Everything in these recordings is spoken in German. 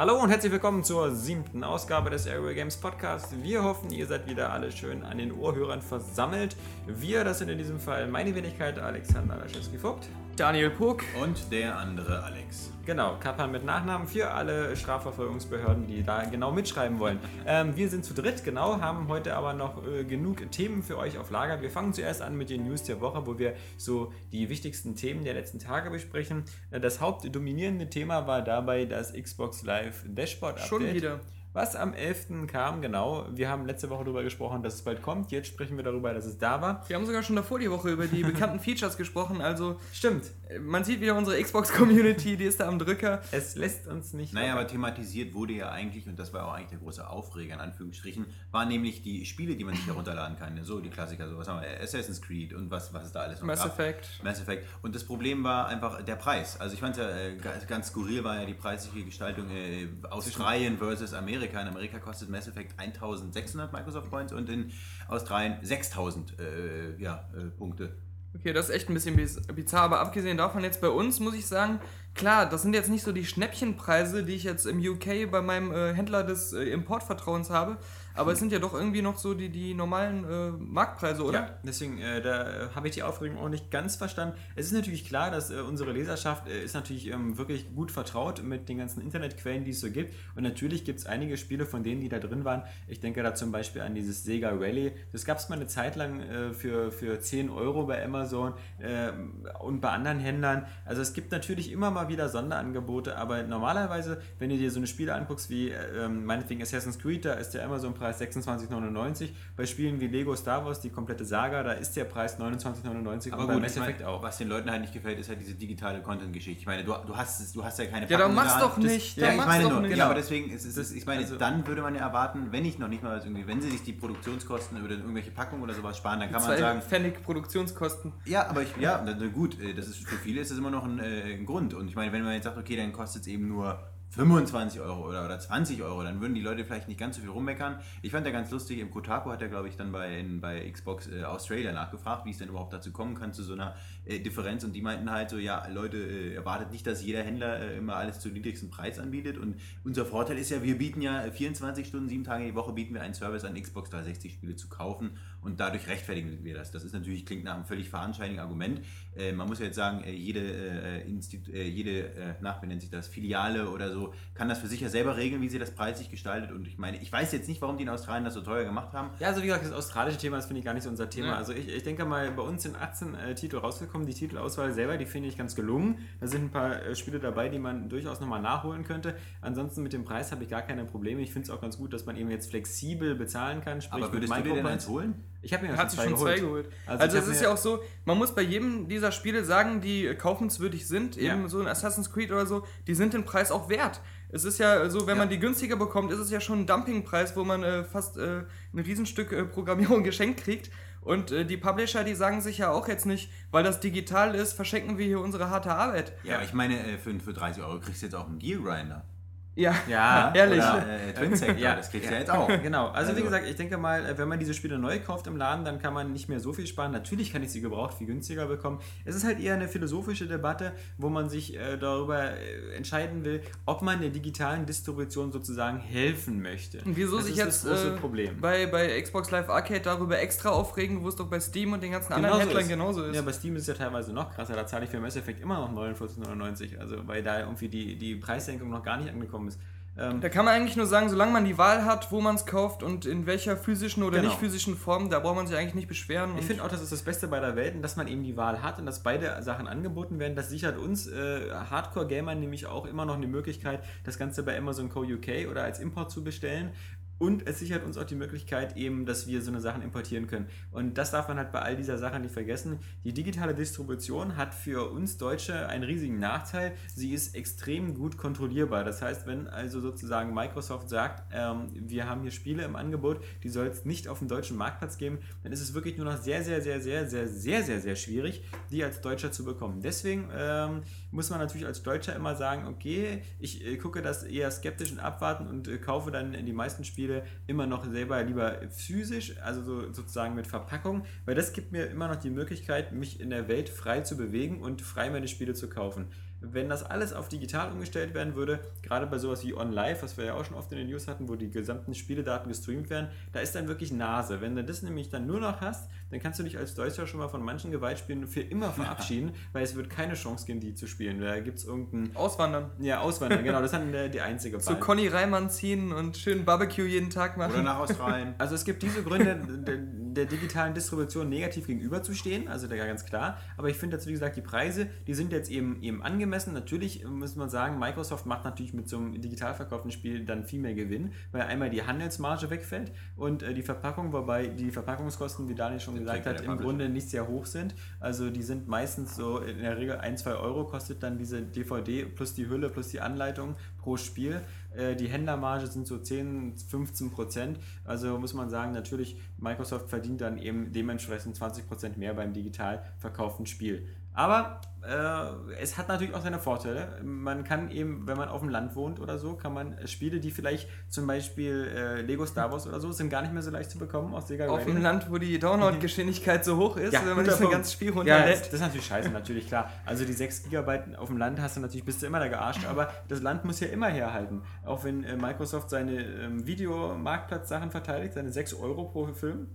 Hallo und herzlich willkommen zur siebten Ausgabe des Aerial Games Podcast. Wir hoffen, ihr seid wieder alle schön an den Ohrhörern versammelt. Wir, das sind in diesem Fall meine Wenigkeit Alexander Laschewski-Vogt. Daniel Puck. Und der andere Alex. Genau, Kappan mit Nachnamen für alle Strafverfolgungsbehörden, die da genau mitschreiben wollen. Ähm, wir sind zu dritt, genau, haben heute aber noch äh, genug Themen für euch auf Lager. Wir fangen zuerst an mit den News der Woche, wo wir so die wichtigsten Themen der letzten Tage besprechen. Äh, das hauptdominierende Thema war dabei das Xbox Live Dashboard Update. Schon wieder. Was am 11. kam, genau. Wir haben letzte Woche darüber gesprochen, dass es bald kommt. Jetzt sprechen wir darüber, dass es da war. Wir haben sogar schon davor die Woche über die bekannten Features gesprochen. Also, Stimmt. Man sieht wieder unsere Xbox-Community, die ist da am Drücker. Es lässt uns nicht. Naja, aber thematisiert wurde ja eigentlich, und das war auch eigentlich der große Aufreger in Anführungsstrichen, waren nämlich die Spiele, die man sich herunterladen kann. So die Klassiker, so was haben wir, Assassin's Creed und was, was es da alles noch Mass gab. Effect. Mass Effect. Und das Problem war einfach der Preis. Also ich fand ja, äh, ganz- ganz skurril war ja die preisliche Gestaltung äh, Australien versus Amerika. In Amerika kostet Mass Effect 1600 Microsoft Points und in Australien 6000 äh, ja, äh, Punkte. Okay, das ist echt ein bisschen biz- bizarr, aber abgesehen davon jetzt bei uns muss ich sagen, klar, das sind jetzt nicht so die Schnäppchenpreise, die ich jetzt im UK bei meinem äh, Händler des äh, Importvertrauens habe, aber es sind ja doch irgendwie noch so die, die normalen äh, Marktpreise, oder? Ja, deswegen, äh, da äh, habe ich die Aufregung auch nicht ganz verstanden. Es ist natürlich klar, dass äh, unsere Leserschaft äh, ist natürlich ähm, wirklich gut vertraut mit den ganzen Internetquellen, die es so gibt. Und natürlich gibt es einige Spiele von denen, die da drin waren. Ich denke da zum Beispiel an dieses Sega Rally. Das gab es mal eine Zeit lang äh, für, für 10 Euro bei Amazon äh, und bei anderen Händlern. Also es gibt natürlich immer mal wieder Sonderangebote, aber normalerweise, wenn du dir so eine Spiele anguckst wie äh, ähm, meinetwegen Assassin's Creed, da ist der Amazon-Preis 26,99. Bei Spielen wie Lego Star Wars, die komplette Saga, da ist der Preis 29,99 Aber gut, mein, Effect auch. was den Leuten halt nicht gefällt, ist halt diese digitale Content-Geschichte. Ich meine, du, du, hast, es- du hast ja keine Ja, dann Packung in mach's der doch Hand. Das- nicht, Ja, ich meine doch nur, nicht. ja, aber deswegen, ist, ist, Das- ich meine, also- dann würde man ja erwarten, wenn ich noch nicht mal was irgendwie, wenn sie sich die Produktionskosten oder irgendwelche Packungen oder sowas sparen, dann kann man sagen, Pfennig Produktionskosten. ja, aber ich, ja, na, na gut, äh, das ist für viele ist das immer noch ein, äh, ein Grund. Und ich meine, wenn man jetzt sagt, okay, dann kostet es eben nur 25 Euro oder, oder 20 Euro, dann würden die Leute vielleicht nicht ganz so viel rummeckern. Ich fand ja ganz lustig, im Kotaku hat er, glaube ich, dann bei, in, bei Xbox äh, Australia nachgefragt, wie es denn überhaupt dazu kommen kann, zu so einer äh, Differenz. Und die meinten halt so, ja, Leute, äh, erwartet nicht, dass jeder Händler äh, immer alles zu niedrigsten Preis anbietet. Und unser Vorteil ist ja, wir bieten ja 24 Stunden, sieben Tage die Woche, bieten wir einen Service an, Xbox 360 Spiele zu kaufen. Und dadurch rechtfertigen wir das. Das ist natürlich, klingt nach einem völlig fadenscheinigen Argument. Äh, man muss ja jetzt sagen, äh, jede, äh, Institu äh, jede äh, nach, wie nennt sich das, Filiale oder so, kann das für sich ja selber regeln, wie sie das preislich gestaltet. Und ich meine, ich weiß jetzt nicht, warum die in Australien das so teuer gemacht haben. Ja, also wie gesagt, das australische Thema, das finde ich gar nicht so unser Thema. Ja. Also ich, ich denke mal, bei uns sind 18 äh, Titel rausgekommen. Die Titelauswahl selber, die finde ich ganz gelungen. Da sind ein paar Spiele dabei, die man durchaus nochmal nachholen könnte. Ansonsten mit dem Preis habe ich gar keine Probleme. Ich finde es auch ganz gut, dass man eben jetzt flexibel bezahlen kann. Sprich Aber würdest du dir denn eins holen? Ich habe mir hat sich schon zwei geholt. Also Also, es ist ja auch so, man muss bei jedem dieser Spiele sagen, die kaufenswürdig sind, Ja. eben so ein Assassin's Creed oder so, die sind den Preis auch wert. Es ist ja so, wenn Ja. man die günstiger bekommt, ist es ja schon ein Dumpingpreis, wo man äh, fast äh, ein Riesenstück äh, Programmierung geschenkt kriegt. Und äh, die Publisher, die sagen sich ja auch jetzt nicht, weil das digital ist, verschenken wir hier unsere harte Arbeit. Ja, aber ich meine, äh, für, für 30 Euro kriegst du jetzt auch einen Gear Grinder. Ja, Ja, ehrlich. Oder äh, Twin Sector, Ja. das kriegst du ja jetzt auch. Genau, also, wie Also- gesagt, ich denke mal, äh, wenn man diese Spiele neu kauft im Laden, dann kann man nicht mehr so viel sparen. Natürlich kann ich sie gebraucht viel günstiger bekommen. Es ist halt eher eine philosophische Debatte, wo man sich äh, darüber äh, entscheiden will, ob man der digitalen Distribution sozusagen helfen möchte. Und wieso das sich ist jetzt das große äh, Problem. bei, bei Xbox Live Arcade darüber extra aufregen, wo es doch bei Steam und den ganzen anderen Genauso Händlern ist. genauso ist. Ja, bei Steam ist es ja teilweise noch krasser. Da zahle ich für Mass Effect immer noch 49,99. Also, weil da irgendwie die, die Preissenkung noch gar nicht angekommen ist. Ähm, Da kann man eigentlich nur sagen, solange man die Wahl hat, wo man es kauft und in welcher physischen oder Genau. nicht physischen Form, da braucht man sich eigentlich nicht beschweren. Ich finde auch, das ist das Beste bei der Welt, dass man eben die Wahl hat und dass beide Sachen angeboten werden. Das sichert uns äh, Hardcore-Gamern nämlich auch immer noch eine Möglichkeit, das Ganze bei Amazon Co. UK oder als Import zu bestellen. Und es sichert uns auch die Möglichkeit eben, dass wir so eine Sachen importieren können. Und das darf man halt bei all dieser Sachen nicht vergessen. Die digitale Distribution hat für uns Deutsche einen riesigen Nachteil. Sie ist extrem gut kontrollierbar. Das heißt, wenn also sozusagen Microsoft sagt, ähm, wir haben hier Spiele im Angebot, die soll es nicht auf dem deutschen Marktplatz geben, dann ist es wirklich nur noch sehr, sehr, sehr, sehr, sehr, sehr, sehr, sehr schwierig, die als Deutscher zu bekommen. Deswegen ähm, muss man natürlich als Deutscher immer sagen, okay, ich äh, gucke das eher skeptisch und abwarten und äh, kaufe dann die meisten Spiele immer noch selber lieber physisch, also so, sozusagen mit Verpackung, weil das gibt mir immer noch die Möglichkeit, mich in der Welt frei zu bewegen und frei meine Spiele zu kaufen. wenn das alles auf digital umgestellt werden würde, gerade bei sowas wie OnLive, was wir ja auch schon oft in den News hatten, wo die gesamten Spieledaten gestreamt werden, da ist dann wirklich Nase. Wenn du das nämlich dann nur noch hast, dann kannst du dich als Deutscher schon mal von manchen Gewaltspielen für immer verabschieden, weil es wird keine Chance geben, die zu spielen. Da gibt es irgendein... Auswandern. Ja, Auswandern, genau, das ist dann die einzige Zu Conny Reimann ziehen und schön Barbecue jeden Tag machen. Oder nach Australien. Also es gibt diese Gründe, der, der digitalen Distribution negativ gegenüberzustehen, also da ganz klar. Aber ich finde jetzt, wie gesagt, die Preise, die sind jetzt eben, eben angemessen. Natürlich muss man sagen, Microsoft macht natürlich mit so einem digital verkauften Spiel dann viel mehr Gewinn, weil einmal die Handelsmarge wegfällt und äh, die Verpackung, wobei die Verpackungskosten, wie Daniel schon gesagt hat, im Grunde nicht sehr hoch sind. Also die sind meistens so in der Regel 1, 2 Euro kostet dann diese DVD plus die Hülle plus die Anleitung pro Spiel. Äh, die Händlermarge sind so 10, 15 Prozent. Also muss man sagen, natürlich, Microsoft verdient dann eben dementsprechend 20 Prozent mehr beim digital verkauften Spiel. Aber es hat natürlich auch seine Vorteile. Man kann eben, wenn man auf dem Land wohnt oder so, kann man Spiele, die vielleicht zum Beispiel äh, Lego Star Wars oder so, sind gar nicht mehr so leicht zu bekommen aus Sega Auf dem Land, wo die Download-Geschwindigkeit so hoch ist, Ja, wenn man nicht so ein ganzes Spiel Ja, das, runterlädt. das ist natürlich scheiße, natürlich, klar. Also die 6 GB auf dem Land hast du natürlich, bist du immer da gearscht, aber das Land muss ja immer herhalten. Auch wenn äh, Microsoft seine ähm, Videomarktplatz-Sachen verteidigt, seine 6 Euro pro Film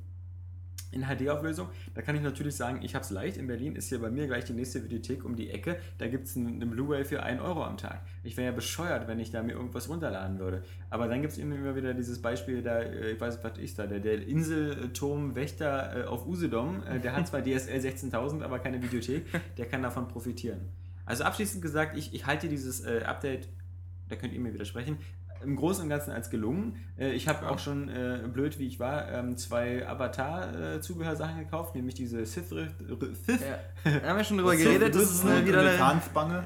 in HD-Auflösung, da kann ich natürlich sagen, ich habe es leicht. In Berlin ist hier bei mir gleich die nächste Videothek um die Ecke. Da gibt es eine Blu-ray für 1 Euro am Tag. Ich wäre ja bescheuert, wenn ich da mir irgendwas runterladen würde. Aber dann gibt es immer wieder dieses Beispiel, da, äh, ich weiß nicht, was ist da, der, der Inselturmwächter äh, auf Usedom, äh, der hat zwar DSL 16000, aber keine Videothek, der kann davon profitieren. Also abschließend gesagt, ich, ich halte dieses Update, da könnt ihr mir widersprechen, im Großen und Ganzen als gelungen. Äh, ich habe auch schon, äh, blöd wie ich war, ähm, zwei Avatar-Zubehörsachen gekauft, nämlich diese Sith. Sith? Ja. Da haben wir schon drüber geredet, das ist so eine, eine wieder eine.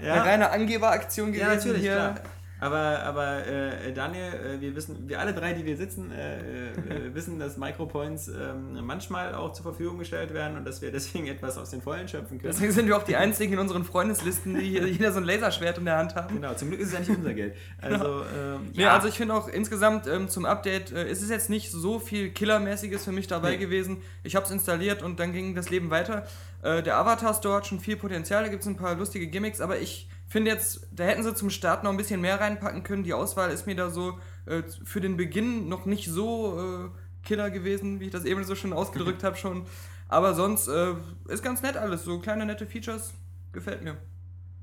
Ja. eine reine Angeberaktion gewesen Ja, natürlich, hier. klar. Aber, aber äh, Daniel, äh, wir wissen, wir alle drei, die wir sitzen, äh, äh, wissen, dass Micropoints ähm, manchmal auch zur Verfügung gestellt werden und dass wir deswegen etwas aus den Vollen schöpfen können. Deswegen sind wir auch die einzigen in unseren Freundeslisten, die hier jeder so ein Laserschwert in der Hand haben. Genau, zum Glück ist es ja nicht unser Geld. Also, ähm, Ja, also ich finde auch insgesamt ähm, zum Update äh, ist es jetzt nicht so viel Killermäßiges für mich dabei Nee. gewesen. Ich habe es installiert und dann ging das Leben weiter. Äh, der Avatar Store hat schon viel Potenzial, da gibt es ein paar lustige Gimmicks, aber ich finde jetzt, da hätten sie zum Start noch ein bisschen mehr reinpacken können. Die Auswahl ist mir da so äh, für den Beginn noch nicht so äh, Killer gewesen, wie ich das eben so schon ausgedrückt habe schon. Aber sonst äh, ist ganz nett alles, so kleine nette Features, gefällt mir.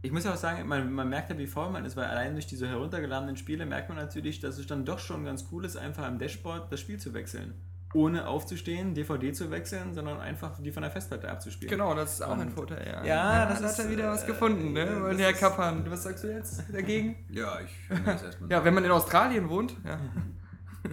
Ich muss ja auch sagen, man, man merkt ja, wie faul man ist, weil allein durch diese heruntergeladenen Spiele merkt man natürlich, dass es dann doch schon ganz cool ist, einfach am Dashboard das Spiel zu wechseln. Ohne aufzustehen, DVD zu wechseln, sondern einfach die von der Festplatte abzuspielen. Genau, das ist auch ein Und- Vorteil, ja. Ja, das da ist, hat er wieder was äh, gefunden, ne? Und das Herr ist- Kappan, was sagst du jetzt dagegen? Ja, ich finde das erstmal. Ja, wenn man in Australien wohnt, ja.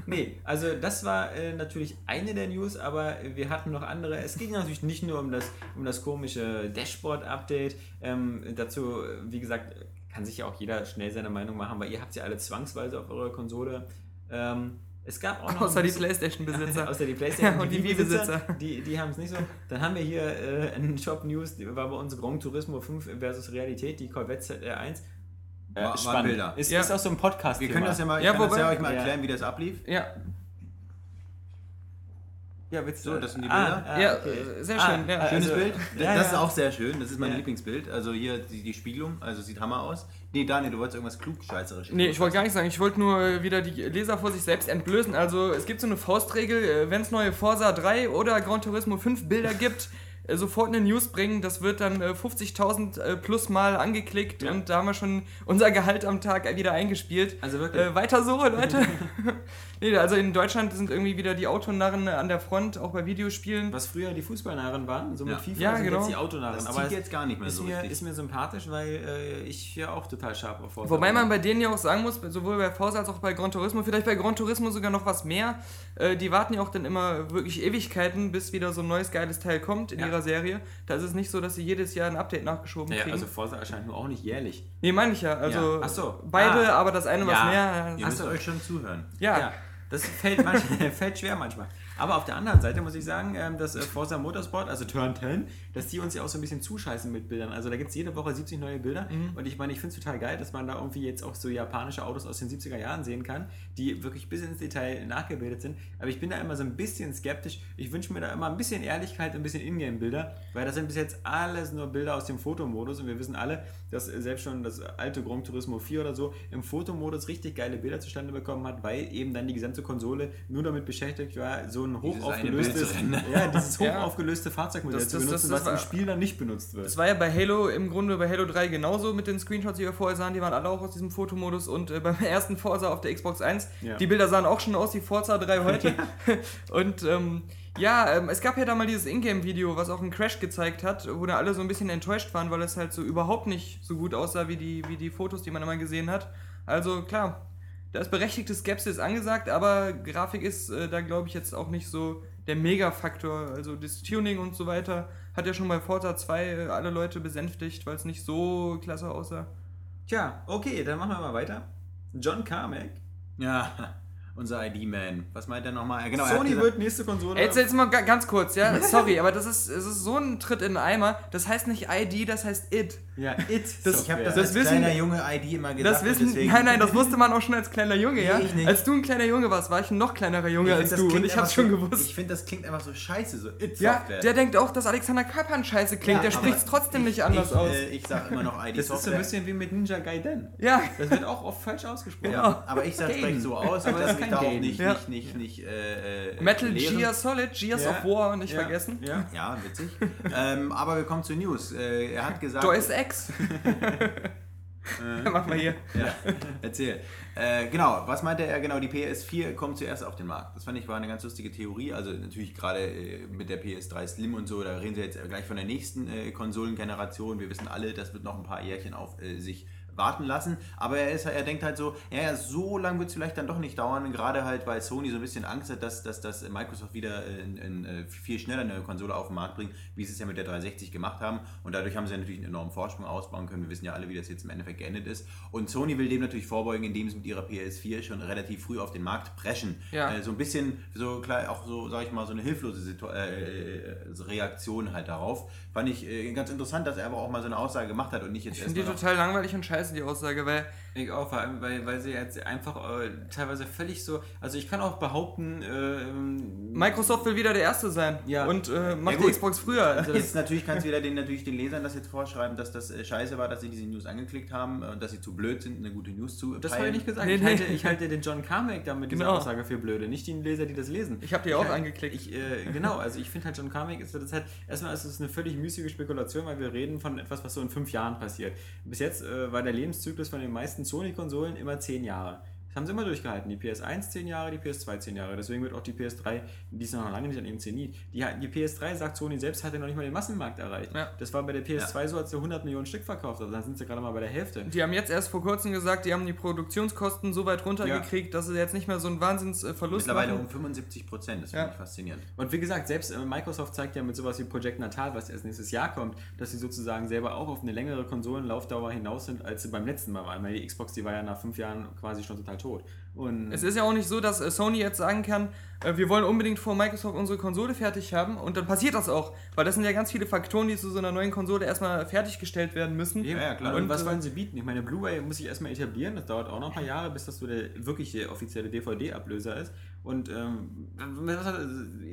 Nee, also das war äh, natürlich eine der News, aber wir hatten noch andere. Es ging natürlich nicht nur um das, um das komische Dashboard-Update. Ähm, dazu, äh, wie gesagt, kann sich ja auch jeder schnell seine Meinung machen, weil ihr habt ja alle zwangsweise auf eurer Konsole. Ähm, es gab auch noch Außer die Playstation-Besitzer. Außer die Playstation Ja, und die Wii-Besitzer. Die, die haben es nicht so. Dann haben wir hier äh, einen Shop News, die war bei uns Gran Turismo 5 versus Realität, die Corvette ZR1. Äh, War- spannend. Bilder. Ist, Ja. ist auch so ein Podcast. Wir können das ja mal, ich Ja, kann das wobei- ja euch mal Ja. erklären, wie das ablief. Ja, Ja, willst du- So, das sind die Ah, Bilder. ah, ja okay. äh, sehr Ah, schön. ja. Schönes Also- Bild. Ja, das ist ja. auch sehr schön. Das ist mein Ja. Lieblingsbild. Also hier die, die Spiegelung. Also sieht Hammer aus. Nee, Daniel, du wolltest irgendwas klugscheißerisches. Nee, ich wollte gar nicht sagen, ich wollte nur wieder die Leser vor sich selbst entblößen. Also es gibt so eine Faustregel, wenn es neue Forza 3 oder Gran Turismo 5 Bilder gibt, äh, sofort eine News bringen. Das wird dann äh, 50.000 äh, plus Mal angeklickt Ja. und da haben wir schon unser Gehalt am Tag wieder eingespielt. Also wirklich. Äh, weiter so, Leute. nee, also in Deutschland sind irgendwie wieder die Autonarren an der Front, auch bei Videospielen. was früher die Fußballnarren waren, so mit Ja. FIFA Ja, sind genau. jetzt die Autonarren. Das aber zieht jetzt gar nicht mehr ist, so mir, richtig. ist mir sympathisch, weil äh, ich hier auch total scharf auf Forza Wobei man bei denen ja auch sagen muss, sowohl bei Forza als auch bei Gran Turismo, vielleicht bei Gran Turismo sogar noch was mehr. Äh, die warten ja auch dann immer wirklich Ewigkeiten, bis wieder so ein neues geiles Teil kommt in Ja. ihrer Serie. Da ist es nicht so, dass sie jedes Jahr ein Update nachgeschoben Naja, kriegen. also Forza erscheint nur auch nicht jährlich. nee, meine ich ja. Also Ja. Ach so. beide, Ah. aber das eine was Ja. mehr. Ihr müsst so. euch schon zuhören. Ja. Das fällt, manchmal, fällt schwer manchmal. Aber auf der anderen Seite muss ich sagen, ähm, dass äh, Forza Motorsport, also Turn 10, dass die uns ja auch so ein bisschen zuscheißen mit Bildern. Also da gibt es jede Woche 70 neue Bilder Mhm. und ich meine, ich finde es total geil, dass man da irgendwie jetzt auch so japanische Autos aus den 70er Jahren sehen kann, die wirklich bis ins Detail nachgebildet sind. Aber ich bin da immer so ein bisschen skeptisch. Ich wünsche mir da immer ein bisschen Ehrlichkeit, ein bisschen Ingame-Bilder, weil das sind bis jetzt alles nur Bilder aus dem Fotomodus und wir wissen alle, dass äh, selbst schon das alte Gran Turismo 4 oder so im Fotomodus richtig geile Bilder zustande bekommen hat, weil eben dann die gesamte Konsole nur damit beschäftigt war, so ein hoch Dieses eine aufgelöstes, Bild zu rendern. ja, dieses hoch Ja. Fahrzeugmodell Das- zu das- benutzen, das- was im Spiel dann nicht benutzt wird. Das war ja bei Halo im Grunde bei Halo 3 genauso mit den Screenshots, die wir vorher sahen. Die waren alle auch aus diesem Fotomodus und äh, beim ersten Forza auf der Xbox 1, Ja. die Bilder sahen auch schon aus wie Forza 3 heute. und ähm, ja, ähm, es gab ja da mal dieses Ingame-Video, was auch einen Crash gezeigt hat, wo da alle so ein bisschen enttäuscht waren, weil es halt so überhaupt nicht so gut aussah wie die, wie die Fotos, die man immer gesehen hat. Also klar, da ist berechtigte Skepsis angesagt, aber Grafik ist äh, da glaube ich jetzt auch nicht so der Mega-Faktor. Also das Tuning und so weiter hat ja schon bei Forza 2 äh, alle Leute besänftigt, weil es nicht so klasse aussah. Tja, okay, dann machen wir mal weiter. John Carmack. Ja, unser ID-Man. Was meint er nochmal? Genau, er Sony gesagt- wird nächste Konsole. Jetzt, jetzt mal ga- ganz kurz, ja, sorry, aber das ist, es ist so ein Tritt in den Eimer. Das heißt nicht ID, das heißt IT. Ja, It. Das- Ich habe das, Das als wissen- kleiner Junge ID immer gesagt. Das wissen, deswegen- nein, nein, das wusste man auch schon als kleiner Junge, ja. Nee, ich nicht. Als du ein kleiner Junge warst, war ich ein noch kleinerer Junge Ich als du und klingt ich hab's schon so, gewusst. Ich finde, das klingt einfach so scheiße, so ja, It-Software. der denkt auch, dass Alexander Kappan scheiße klingt. Ja, der spricht's trotzdem ich, nicht anders ich, aus. Äh, ich sag immer noch ID-Software. Das ist so ein bisschen wie mit Ninja Gaiden. ja. Das wird auch oft falsch ausgesprochen. Ja, aber ich sag spreche so aus, Aber das da auch nicht, Ja. nicht, nicht, nicht äh, äh, Metal lehren. Gear Solid, Gears Ja. of War, nicht Ja. vergessen. Ja. Ja, witzig. ähm, aber wir kommen zu News. Äh, er hat gesagt. Ex. Mach mal hier. Ja, erzähl. Äh, genau, was meinte er? Genau, die PS4 kommt zuerst auf den Markt. Das fand ich war eine ganz lustige Theorie. Also natürlich gerade äh, mit der PS3 Slim und so, da reden sie jetzt gleich von der nächsten äh, Konsolengeneration. Wir wissen alle, das wird noch ein paar Jährchen auf äh, sich warten lassen. Aber er, ist, er denkt halt so, ja, so lange wird es vielleicht dann doch nicht dauern. Gerade halt, weil Sony so ein bisschen Angst hat, dass, dass, dass Microsoft wieder äh, in, in, äh, viel schneller eine Konsole auf den Markt bringt, wie sie es ja mit der 360 gemacht haben. Und dadurch haben sie ja natürlich einen enormen Vorsprung ausbauen können. Wir wissen ja alle, wie das jetzt im Endeffekt geendet ist. Und Sony will dem natürlich vorbeugen, indem sie mit ihrer PS4 schon relativ früh auf den Markt preschen. Ja. Äh, so ein bisschen, so klar, auch so, sag ich mal, so eine hilflose Situ äh, äh, Reaktion halt darauf. Fand ich äh, ganz interessant, dass er aber auch mal so eine Aussage gemacht hat und nicht jetzt Ich finde die total langweilig und scheiße, die Aussage, weil Ich auch, vor allem, weil, weil sie jetzt einfach äh, teilweise völlig so. Also ich kann auch behaupten, ähm, Microsoft will wieder der Erste sein. Ja. Und äh, macht Ja, die. Xbox früher. Also Jetzt natürlich kannst du wieder den, natürlich den Lesern das jetzt vorschreiben, dass das äh, scheiße war, dass sie diese News angeklickt haben und dass sie zu blöd sind, eine gute News zu Das habe ich nicht gesagt. Nee, ich, nee. Halte, ich halte den John Carmack da mit dieser Genau. Aussage für blöde, nicht die Leser, die das lesen. Ich habe die auch halt- angeklickt. Ich, äh, genau, also ich finde halt John Carmack ist das halt, erstmal ist es eine völlig müßige Spekulation, weil wir reden von etwas, was so in fünf Jahren passiert. Bis jetzt äh, war der Lebenszyklus von den meisten Sony-Konsolen immer zehn Jahre. Das haben sie immer durchgehalten. Die PS1 10 Jahre, die PS2 10 Jahre. Deswegen wird auch die PS3, die ist noch lange nicht an ihrem Zenit. Die, die PS3, sagt Sony selbst, hat ja noch nicht mal den Massenmarkt erreicht. Ja. Das war bei der PS2 so, als sie 100 Millionen Stück verkauft haben. Dann sind sie gerade mal bei der Hälfte. Die haben jetzt erst vor kurzem gesagt, die haben die Produktionskosten so weit runtergekriegt, dass sie jetzt nicht mehr so einen Wahnsinnsverlust Mittlerweile machen. um 75 Prozent, das Ja. finde ich faszinierend. Und wie gesagt, selbst äh, Microsoft zeigt ja mit sowas wie Project Natal, was erst nächstes Jahr kommt, dass sie sozusagen selber auch auf eine längere Konsolenlaufdauer hinaus sind, als sie beim letzten Mal waren. Weil die Xbox, die war ja nach fünf Jahren quasi schon total tot. Und Es ist ja auch nicht so, dass äh, Sony jetzt sagen kann, äh, wir wollen unbedingt vor Microsoft unsere Konsole fertig haben und dann passiert das auch. Weil das sind ja ganz viele Faktoren, die zu so einer neuen Konsole erstmal fertiggestellt werden müssen. Ja, ja, klar. Und, Und, was äh, wollen sie bieten? Ich meine, Blu-ray muss ich erstmal etablieren. Das dauert auch noch ein paar Jahre, bis das so der wirkliche offizielle DVD-Ablöser ist. Und ähm, was hat,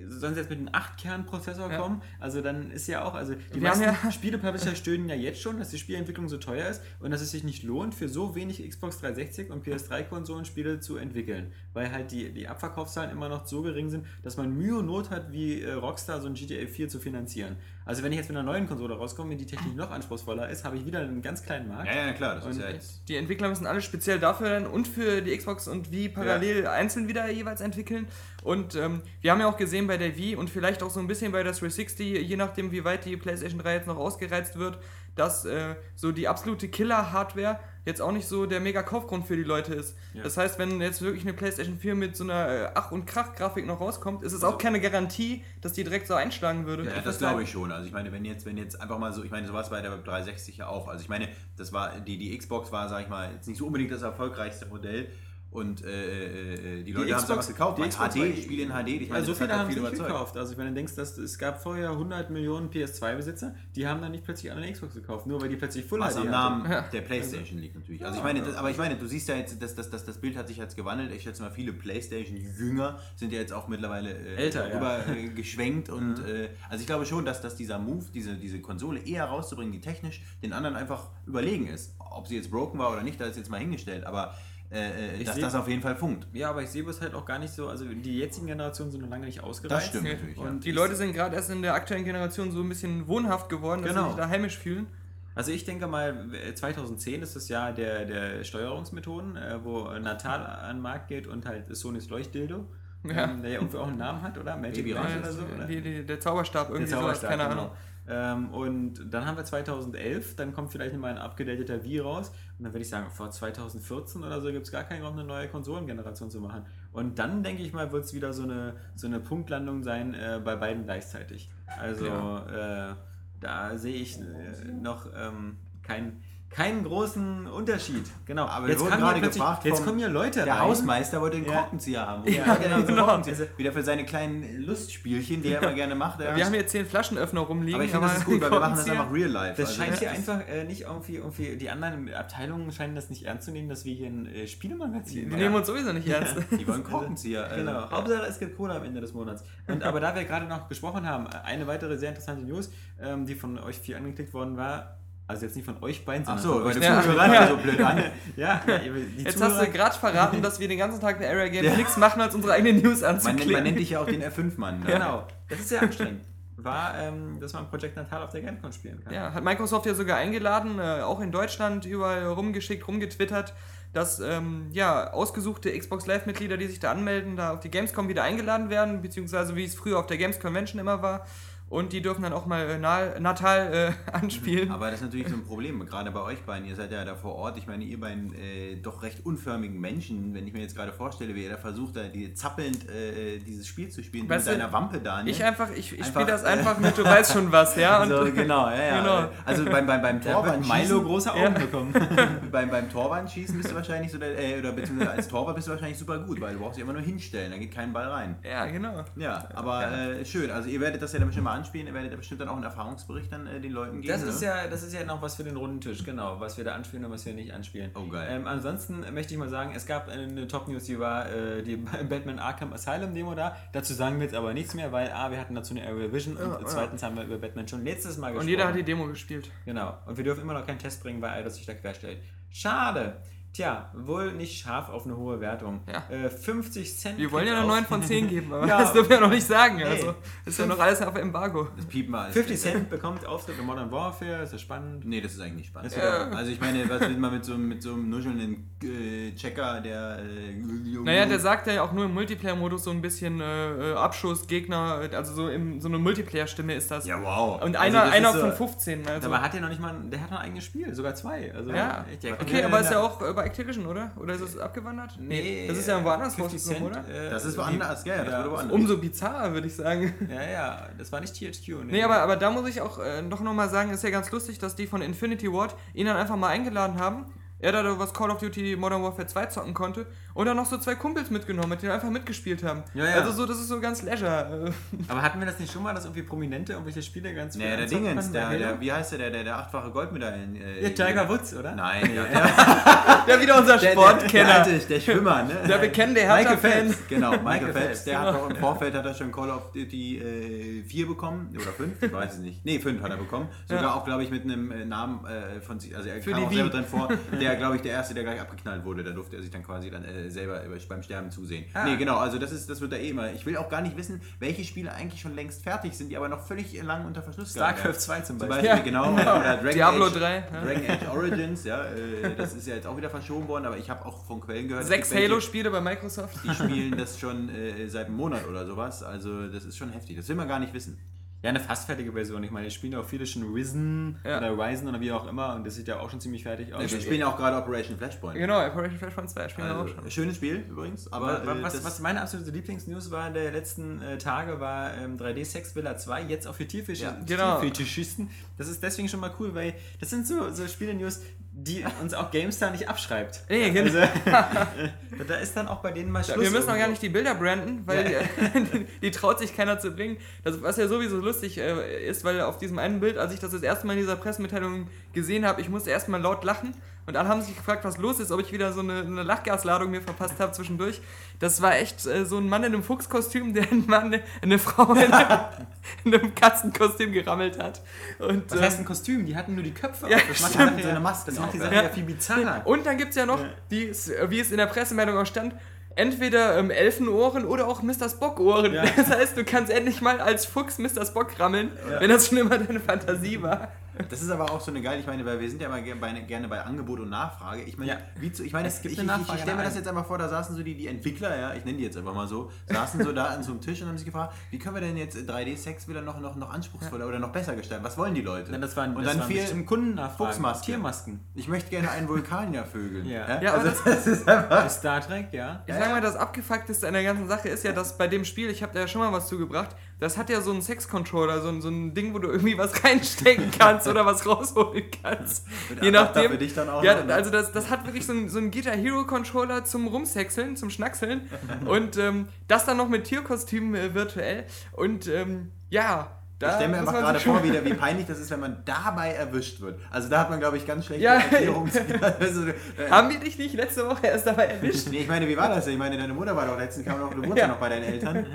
sollen sie jetzt mit einem 8-Kern-Prozessor Ja. kommen? Also dann ist ja auch, also die Wir meisten ja- Spielepublisher stöhnen ja jetzt schon, dass die Spielentwicklung so teuer ist und dass es sich nicht lohnt, für so wenig Xbox 360 und PS3-Konsolen Spiele zu entwickeln. Weil halt die, die Abverkaufszahlen immer noch so gering sind, dass man Mühe und Not hat, wie äh, Rockstar so ein GTA 4 zu finanzieren. Also wenn ich jetzt mit einer neuen Konsole rauskomme, die technisch noch anspruchsvoller ist, habe ich wieder einen ganz kleinen Markt. Ja, ja, klar, das ist Und ja jetzt. Die Entwickler müssen alle speziell dafür dann und für die Xbox und Wii parallel einzeln wieder jeweils entwickeln. Und ähm, wir haben ja auch gesehen bei der Wii und vielleicht auch so ein bisschen bei der 360, je nachdem wie weit die PlayStation 3 jetzt noch ausgereizt wird, dass äh, so die absolute Killer-Hardware jetzt auch nicht so der mega Kaufgrund für die Leute ist. Ja. Das heißt, wenn jetzt wirklich eine PlayStation 4 mit so einer äh, Ach- und Krach-Grafik noch rauskommt, ist es Also auch keine Garantie, dass die direkt so einschlagen würde. Ja, das glaube ich schon. Also ich meine, wenn jetzt, wenn jetzt einfach mal so, ich meine, sowas bei der 360 ja auch. Also ich meine, das war, die, die Xbox war, sag ich mal, jetzt nicht so unbedingt das erfolgreichste Modell. Und äh, äh, die Leute Die haben es Xbox- einfach gekauft. die Xbox HD, Spiele in HD. Ich Ja, meine, so das hat viele auch haben viel es nicht gekauft. Also ich meine, du denkst, dass es gab vorher 100 Millionen PS2-Besitzer, die haben dann nicht plötzlich alle eine Xbox gekauft, nur weil die plötzlich Full Was HD am. Namen Ja. der Playstation liegt natürlich. Also ich meine, das, aber ich meine, du siehst ja jetzt, dass das, das, das Bild hat sich jetzt gewandelt. Ich schätze mal, viele Playstation-Jünger sind ja jetzt auch mittlerweile äh, Älter, ja. rüber äh, geschwenkt. Und äh, also ich glaube schon, dass, dass dieser Move, diese, diese Konsole eher rauszubringen, die technisch den anderen einfach überlegen ist. Ob sie jetzt broken war oder nicht, da ist jetzt mal hingestellt. Aber äh, äh, Ich dass seh- das auf jeden Fall funkt. Ja, aber ich sehe es halt auch gar nicht so, also die jetzigen Generationen sind noch lange nicht ausgereift. Das stimmt natürlich. Ja. Und Die Leute sind gerade erst in der aktuellen Generation so ein bisschen wohnhaft geworden, dass Genau. sie sich da heimisch fühlen. Also ich denke mal, 2010 ist das Jahr der, der Steuerungsmethoden, äh, wo Natal an den Markt geht und halt Sonys Leuchtdildo, Ja. ähm, der ja irgendwie auch einen Namen hat, oder? Magic Baby Rain oder so, oder? die, die, der Zauberstab, irgendwie sowas, keine genau. Ahnung. Ähm, und dann haben wir 2011, dann kommt vielleicht mal ein abgedateter Wii raus und dann würde ich sagen, vor 2014 oder so gibt es gar keinen Grund, eine neue Konsolengeneration zu machen. Und dann denke ich mal, wird es wieder so eine, so eine Punktlandung sein äh, bei beiden gleichzeitig. Also äh, da sehe ich äh, noch ähm, kein, keinen großen Unterschied. Genau. Aber kamen gerade gefragt jetzt kommen hier Leute Der rein. Hausmeister wollte einen Ja. Korkenzieher haben. Ja, Ja, genau. genau. Wieder für seine kleinen Lustspielchen, die er immer gerne macht. Wir haben hier zehn Flaschenöffner rumliegen. aber ich finde, das ist gut, weil wir machen das einfach real life. Das Also scheint hier einfach äh, nicht irgendwie, irgendwie, die anderen Abteilungen scheinen das nicht ernst zu nehmen, dass wir hier ein äh, Spielemagazin Die machen. nehmen uns sowieso nicht ernst. Die wollen Korkenzieher. also, Genau, ja. Hauptsache es gibt Cola am Ende des Monats. Und, aber da wir gerade noch gesprochen haben, eine weitere sehr interessante News, ähm, die von euch vier angeklickt worden war, also jetzt nicht von euch beiden, sondern so, weil von euch Ja. Zuhörer Ja. so blöd an. Ja, Jetzt Zuhörer- hast du gerade verraten, dass wir den ganzen Tag bei Area Games nichts machen, als unsere eigenen News Man, anzuklicken. nennt- man nennt dich ja auch den F5-Mann. Ne? Genau, das ist sehr anstrengend. War, ähm, dass man Project Natal auf der Gamescom spielen kann. Ja, hat Microsoft ja sogar eingeladen, äh, auch in Deutschland überall rumgeschickt, rumgetwittert, dass ähm, ja, ausgesuchte Xbox Live-Mitglieder, die sich da anmelden, da auf die Gamescom wieder eingeladen werden, beziehungsweise wie es früher auf der Games Convention immer war. Und die dürfen dann auch mal äh, Natal, äh, anspielen. Aber das ist natürlich so ein Problem, gerade bei euch beiden. Ihr seid ja da vor Ort. Ich meine, ihr beiden äh, doch recht unförmigen Menschen, wenn ich mir jetzt gerade vorstelle, wie ihr da versucht, da die, zappelnd äh, dieses Spiel zu spielen, Weißt mit deiner Wampe da. Ne? Ich einfach, ich, ich spiele das äh, einfach mit, du weißt schon was, ja. Und so, genau, ja, ja. Genau. Also beim, beim, beim Da wird Torwand Milo große Augen Ja. bekommen. beim, beim Torwandschießen bist du wahrscheinlich so der, äh, oder beziehungsweise als Torwart bist du wahrscheinlich super gut, weil du brauchst dich immer nur hinstellen, da geht kein Ball rein. ja, genau. Ja, aber Äh, schön. Also ihr werdet das ja dann bestimmt mal anspielen, ihr werdet ja bestimmt dann auch einen Erfahrungsbericht dann äh, den Leuten geben. Das ne? ist, ja, das ist ja noch was für den runden Tisch, genau, was wir da anspielen und was wir nicht anspielen. Oh, geil. Ähm, ansonsten möchte ich mal sagen, es gab eine Top-News, die war äh, die Batman Arkham Asylum Demo da. Dazu sagen wir jetzt aber nichts mehr, weil A, wir hatten dazu eine Area Vision und Ja, ja. zweitens haben wir über Batman schon letztes Mal gesprochen. Und jeder hat die Demo gespielt. Genau. Und wir dürfen immer noch keinen Test bringen, weil Eidos sich da querstellt. Schade. Tja, wohl nicht scharf auf eine hohe Wertung. Ja. Äh, 50 Cent. Wir wollen ja auf- 9 von 10 geben, aber Ja. das dürfen wir ja noch nicht sagen. Nee. Also, das ist ja noch alles auf Embargo. Das piepen wir alles. 50 Cent bekommt Auftritt in Modern Warfare, ist das spannend? Nee, das ist eigentlich nicht spannend. Wird- Also ich meine, was will man mit so, mit so einem nuschelnden äh, Checker, der... Äh, Naja, der sagt ja auch nur im Multiplayer-Modus so ein bisschen äh, äh, Abschuss, Gegner, also so, im, so eine Multiplayer-Stimme ist das. Ja, wow. Und Also einer, das einer so- von 15. Also. Aber hat der noch nicht mal, der hat noch ein eigenes Spiel, sogar zwei. Also, ja, der kann okay, aber ist ja auch äh, bei Activision, oder? Oder ist es abgewandert? Nee, Das ist ja woanders 50 rausgekommen, oder? äh, Das ist woanders, ja, ja, das wurde woanders. Umso bizarrer, würde ich sagen. Ja, ja, das war nicht THQ. Nee, aber, aber da muss ich auch äh, doch nochmal sagen, ist ja ganz lustig, dass die von Infinity Ward ihn dann einfach mal eingeladen haben. Er da was Call of Duty Modern Warfare 2 zocken konnte und dann noch so zwei Kumpels mitgenommen, mit denen einfach mitgespielt haben. Ja, ja. Also so, das ist so ganz Leisure. äh. Aber hatten wir das nicht schon mal, dass irgendwie Prominente irgendwelche Spiele ganz Nee, der Dingens, der, der, Halo? wie heißt der, der, der, der achtfache Goldmedaillen... Äh, Ja, Tiger Woods, oder? Nein, ja, ja. Der wieder unser Der, der, Sportkenner. der, alte, der Schwimmer, ne? Der bekennende Michael Hertha-Fan. Phelps, genau, Michael, Michael Phelps, Phelps, der genau. hat doch im Vorfeld hat er schon Call of Duty äh, 4 bekommen, oder 5, ich weiß es nicht. Nee, 5 hat er bekommen. Sogar Ja. auch, glaube ich, mit einem äh, Namen äh, von sich, also er Für kam die auch selber drin vor, der, glaube ich, der Erste, der gleich abgeknallt wurde, da durfte er sich dann quasi dann äh, selber äh, beim Sterben zusehen. Ah. Nee, genau, also das ist, das wird da eh immer. Ich will auch gar nicht wissen, welche Spiele eigentlich schon längst fertig sind, die aber noch völlig lang unter Verschluss gehalten StarCraft werden. 2 zum Zum Beispiel. Beispiel, Ja, genau. genau. Oder Dragon Diablo Age, 3, ja. Dragon Age Origins, ja, äh, das ist ja jetzt auch wieder verschoben worden, aber ich habe auch von Quellen gehört, Sechs Halo-Spiele bei Microsoft. die spielen das schon äh, seit einem Monat oder sowas. Also das ist schon heftig. Das will man gar nicht wissen. Ja, eine fast fertige Version. Ich meine, die spielen ja auch viele schon Risen Ja. oder Ryzen oder wie auch immer und das sieht ja auch schon ziemlich fertig aus. Wir spielen ja auch gerade Operation Flashpoint. Genau, Operation Flashpoint 2 spielen wir auch Also, schon. schönes Spiel übrigens, aber äh, was, was meine absolute Lieblingsnews war der letzten äh, Tage, war ähm, 3D Sex Villa 2, jetzt auch für Tierfisch Ja, genau. Tierfetischisten. Das ist deswegen schon mal cool, weil das sind so, so Spiele-News, die uns auch GameStar nicht abschreibt. Nee, genau. Also, da ist dann auch bei denen mal Schluss. Wir müssen auch gar nicht die Bilder branden, weil die, die traut sich keiner zu bringen. Das, was ja sowieso lustig äh, ist, weil auf diesem einen Bild, als ich das das erste Mal in dieser Pressemitteilung gesehen habe, ich musste erstmal laut lachen und alle haben sich gefragt, was los ist, ob ich wieder so eine, eine Lachgasladung mir verpasst habe zwischendurch. Das war echt äh, so ein Mann in einem Fuchskostüm, der einen Mann, eine Frau in einem, in einem Katzenkostüm gerammelt hat. Und, Was heißt ähm, ein Kostüm? Die hatten nur die Köpfe Ja, auf. Das macht, stimmt. ja, So eine Maske das macht die Sache ja. ja viel bizarrer. Und dann gibt es ja noch, Ja. die, wie es in der Pressemeldung auch stand, entweder ähm, Elfenohren oder auch Mr. Spock-Ohren. Ja. Das heißt, du kannst endlich mal als Fuchs Mr. Spock rammeln, wenn das schon immer deine Fantasie war. Das ist aber auch so eine geile, ich meine, weil wir sind ja bei, gerne bei Angebot und Nachfrage. Ich meine, Ja. wie zu, ich meine, Es gibt ich, eine ich, ich, stelle mir das jetzt einfach vor, da saßen so die, die Entwickler, ja, ich nenne die jetzt einfach mal so, saßen so da an so einem Tisch und haben sich gefragt, wie können wir denn jetzt 3D-Sex wieder noch, noch, noch anspruchsvoller oder noch besser gestalten? Was wollen die Leute? Nein, das waren, und das dann bestimmt Kundennachfragen. Fuchsmaske. Tiermasken. Ich möchte gerne einen Vulkanier vögeln. Ja. Ja, also das, ist einfach. Star Trek, ja. Ich sag mal, das Abgefuckteste an der ganzen Sache ist ja, dass bei dem Spiel, ich habe da ja schon mal was zugebracht, das hat ja so einen Sex-Controller, so, ein- so ein Ding, wo du irgendwie was reinstecken kannst oder was rausholen kannst. Mit Je nachdem. dich dann auch ja, noch, ne? also das, das hat wirklich so einen so einen Guitar Hero Controller zum Rumsexeln, zum Schnackseln und ähm, das dann noch mit Tierkostüm äh, virtuell und ähm, ja, da Ich stelle mir einfach gerade vor, wieder, wie peinlich das ist, wenn man dabei erwischt wird. Also da hat man, glaube ich, ganz schlechte Ja. Erklärungs... also, äh, Haben wir dich nicht letzte Woche erst dabei erwischt? Nee, ich meine, wie war das denn? Ich meine, deine Mutter war doch letztens, kam du wohnst ja. Noch bei deinen Eltern.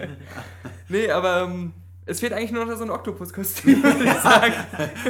Nee, aber ähm, es fehlt eigentlich nur noch so ein Oktopus-Kostüm, würde ich sagen.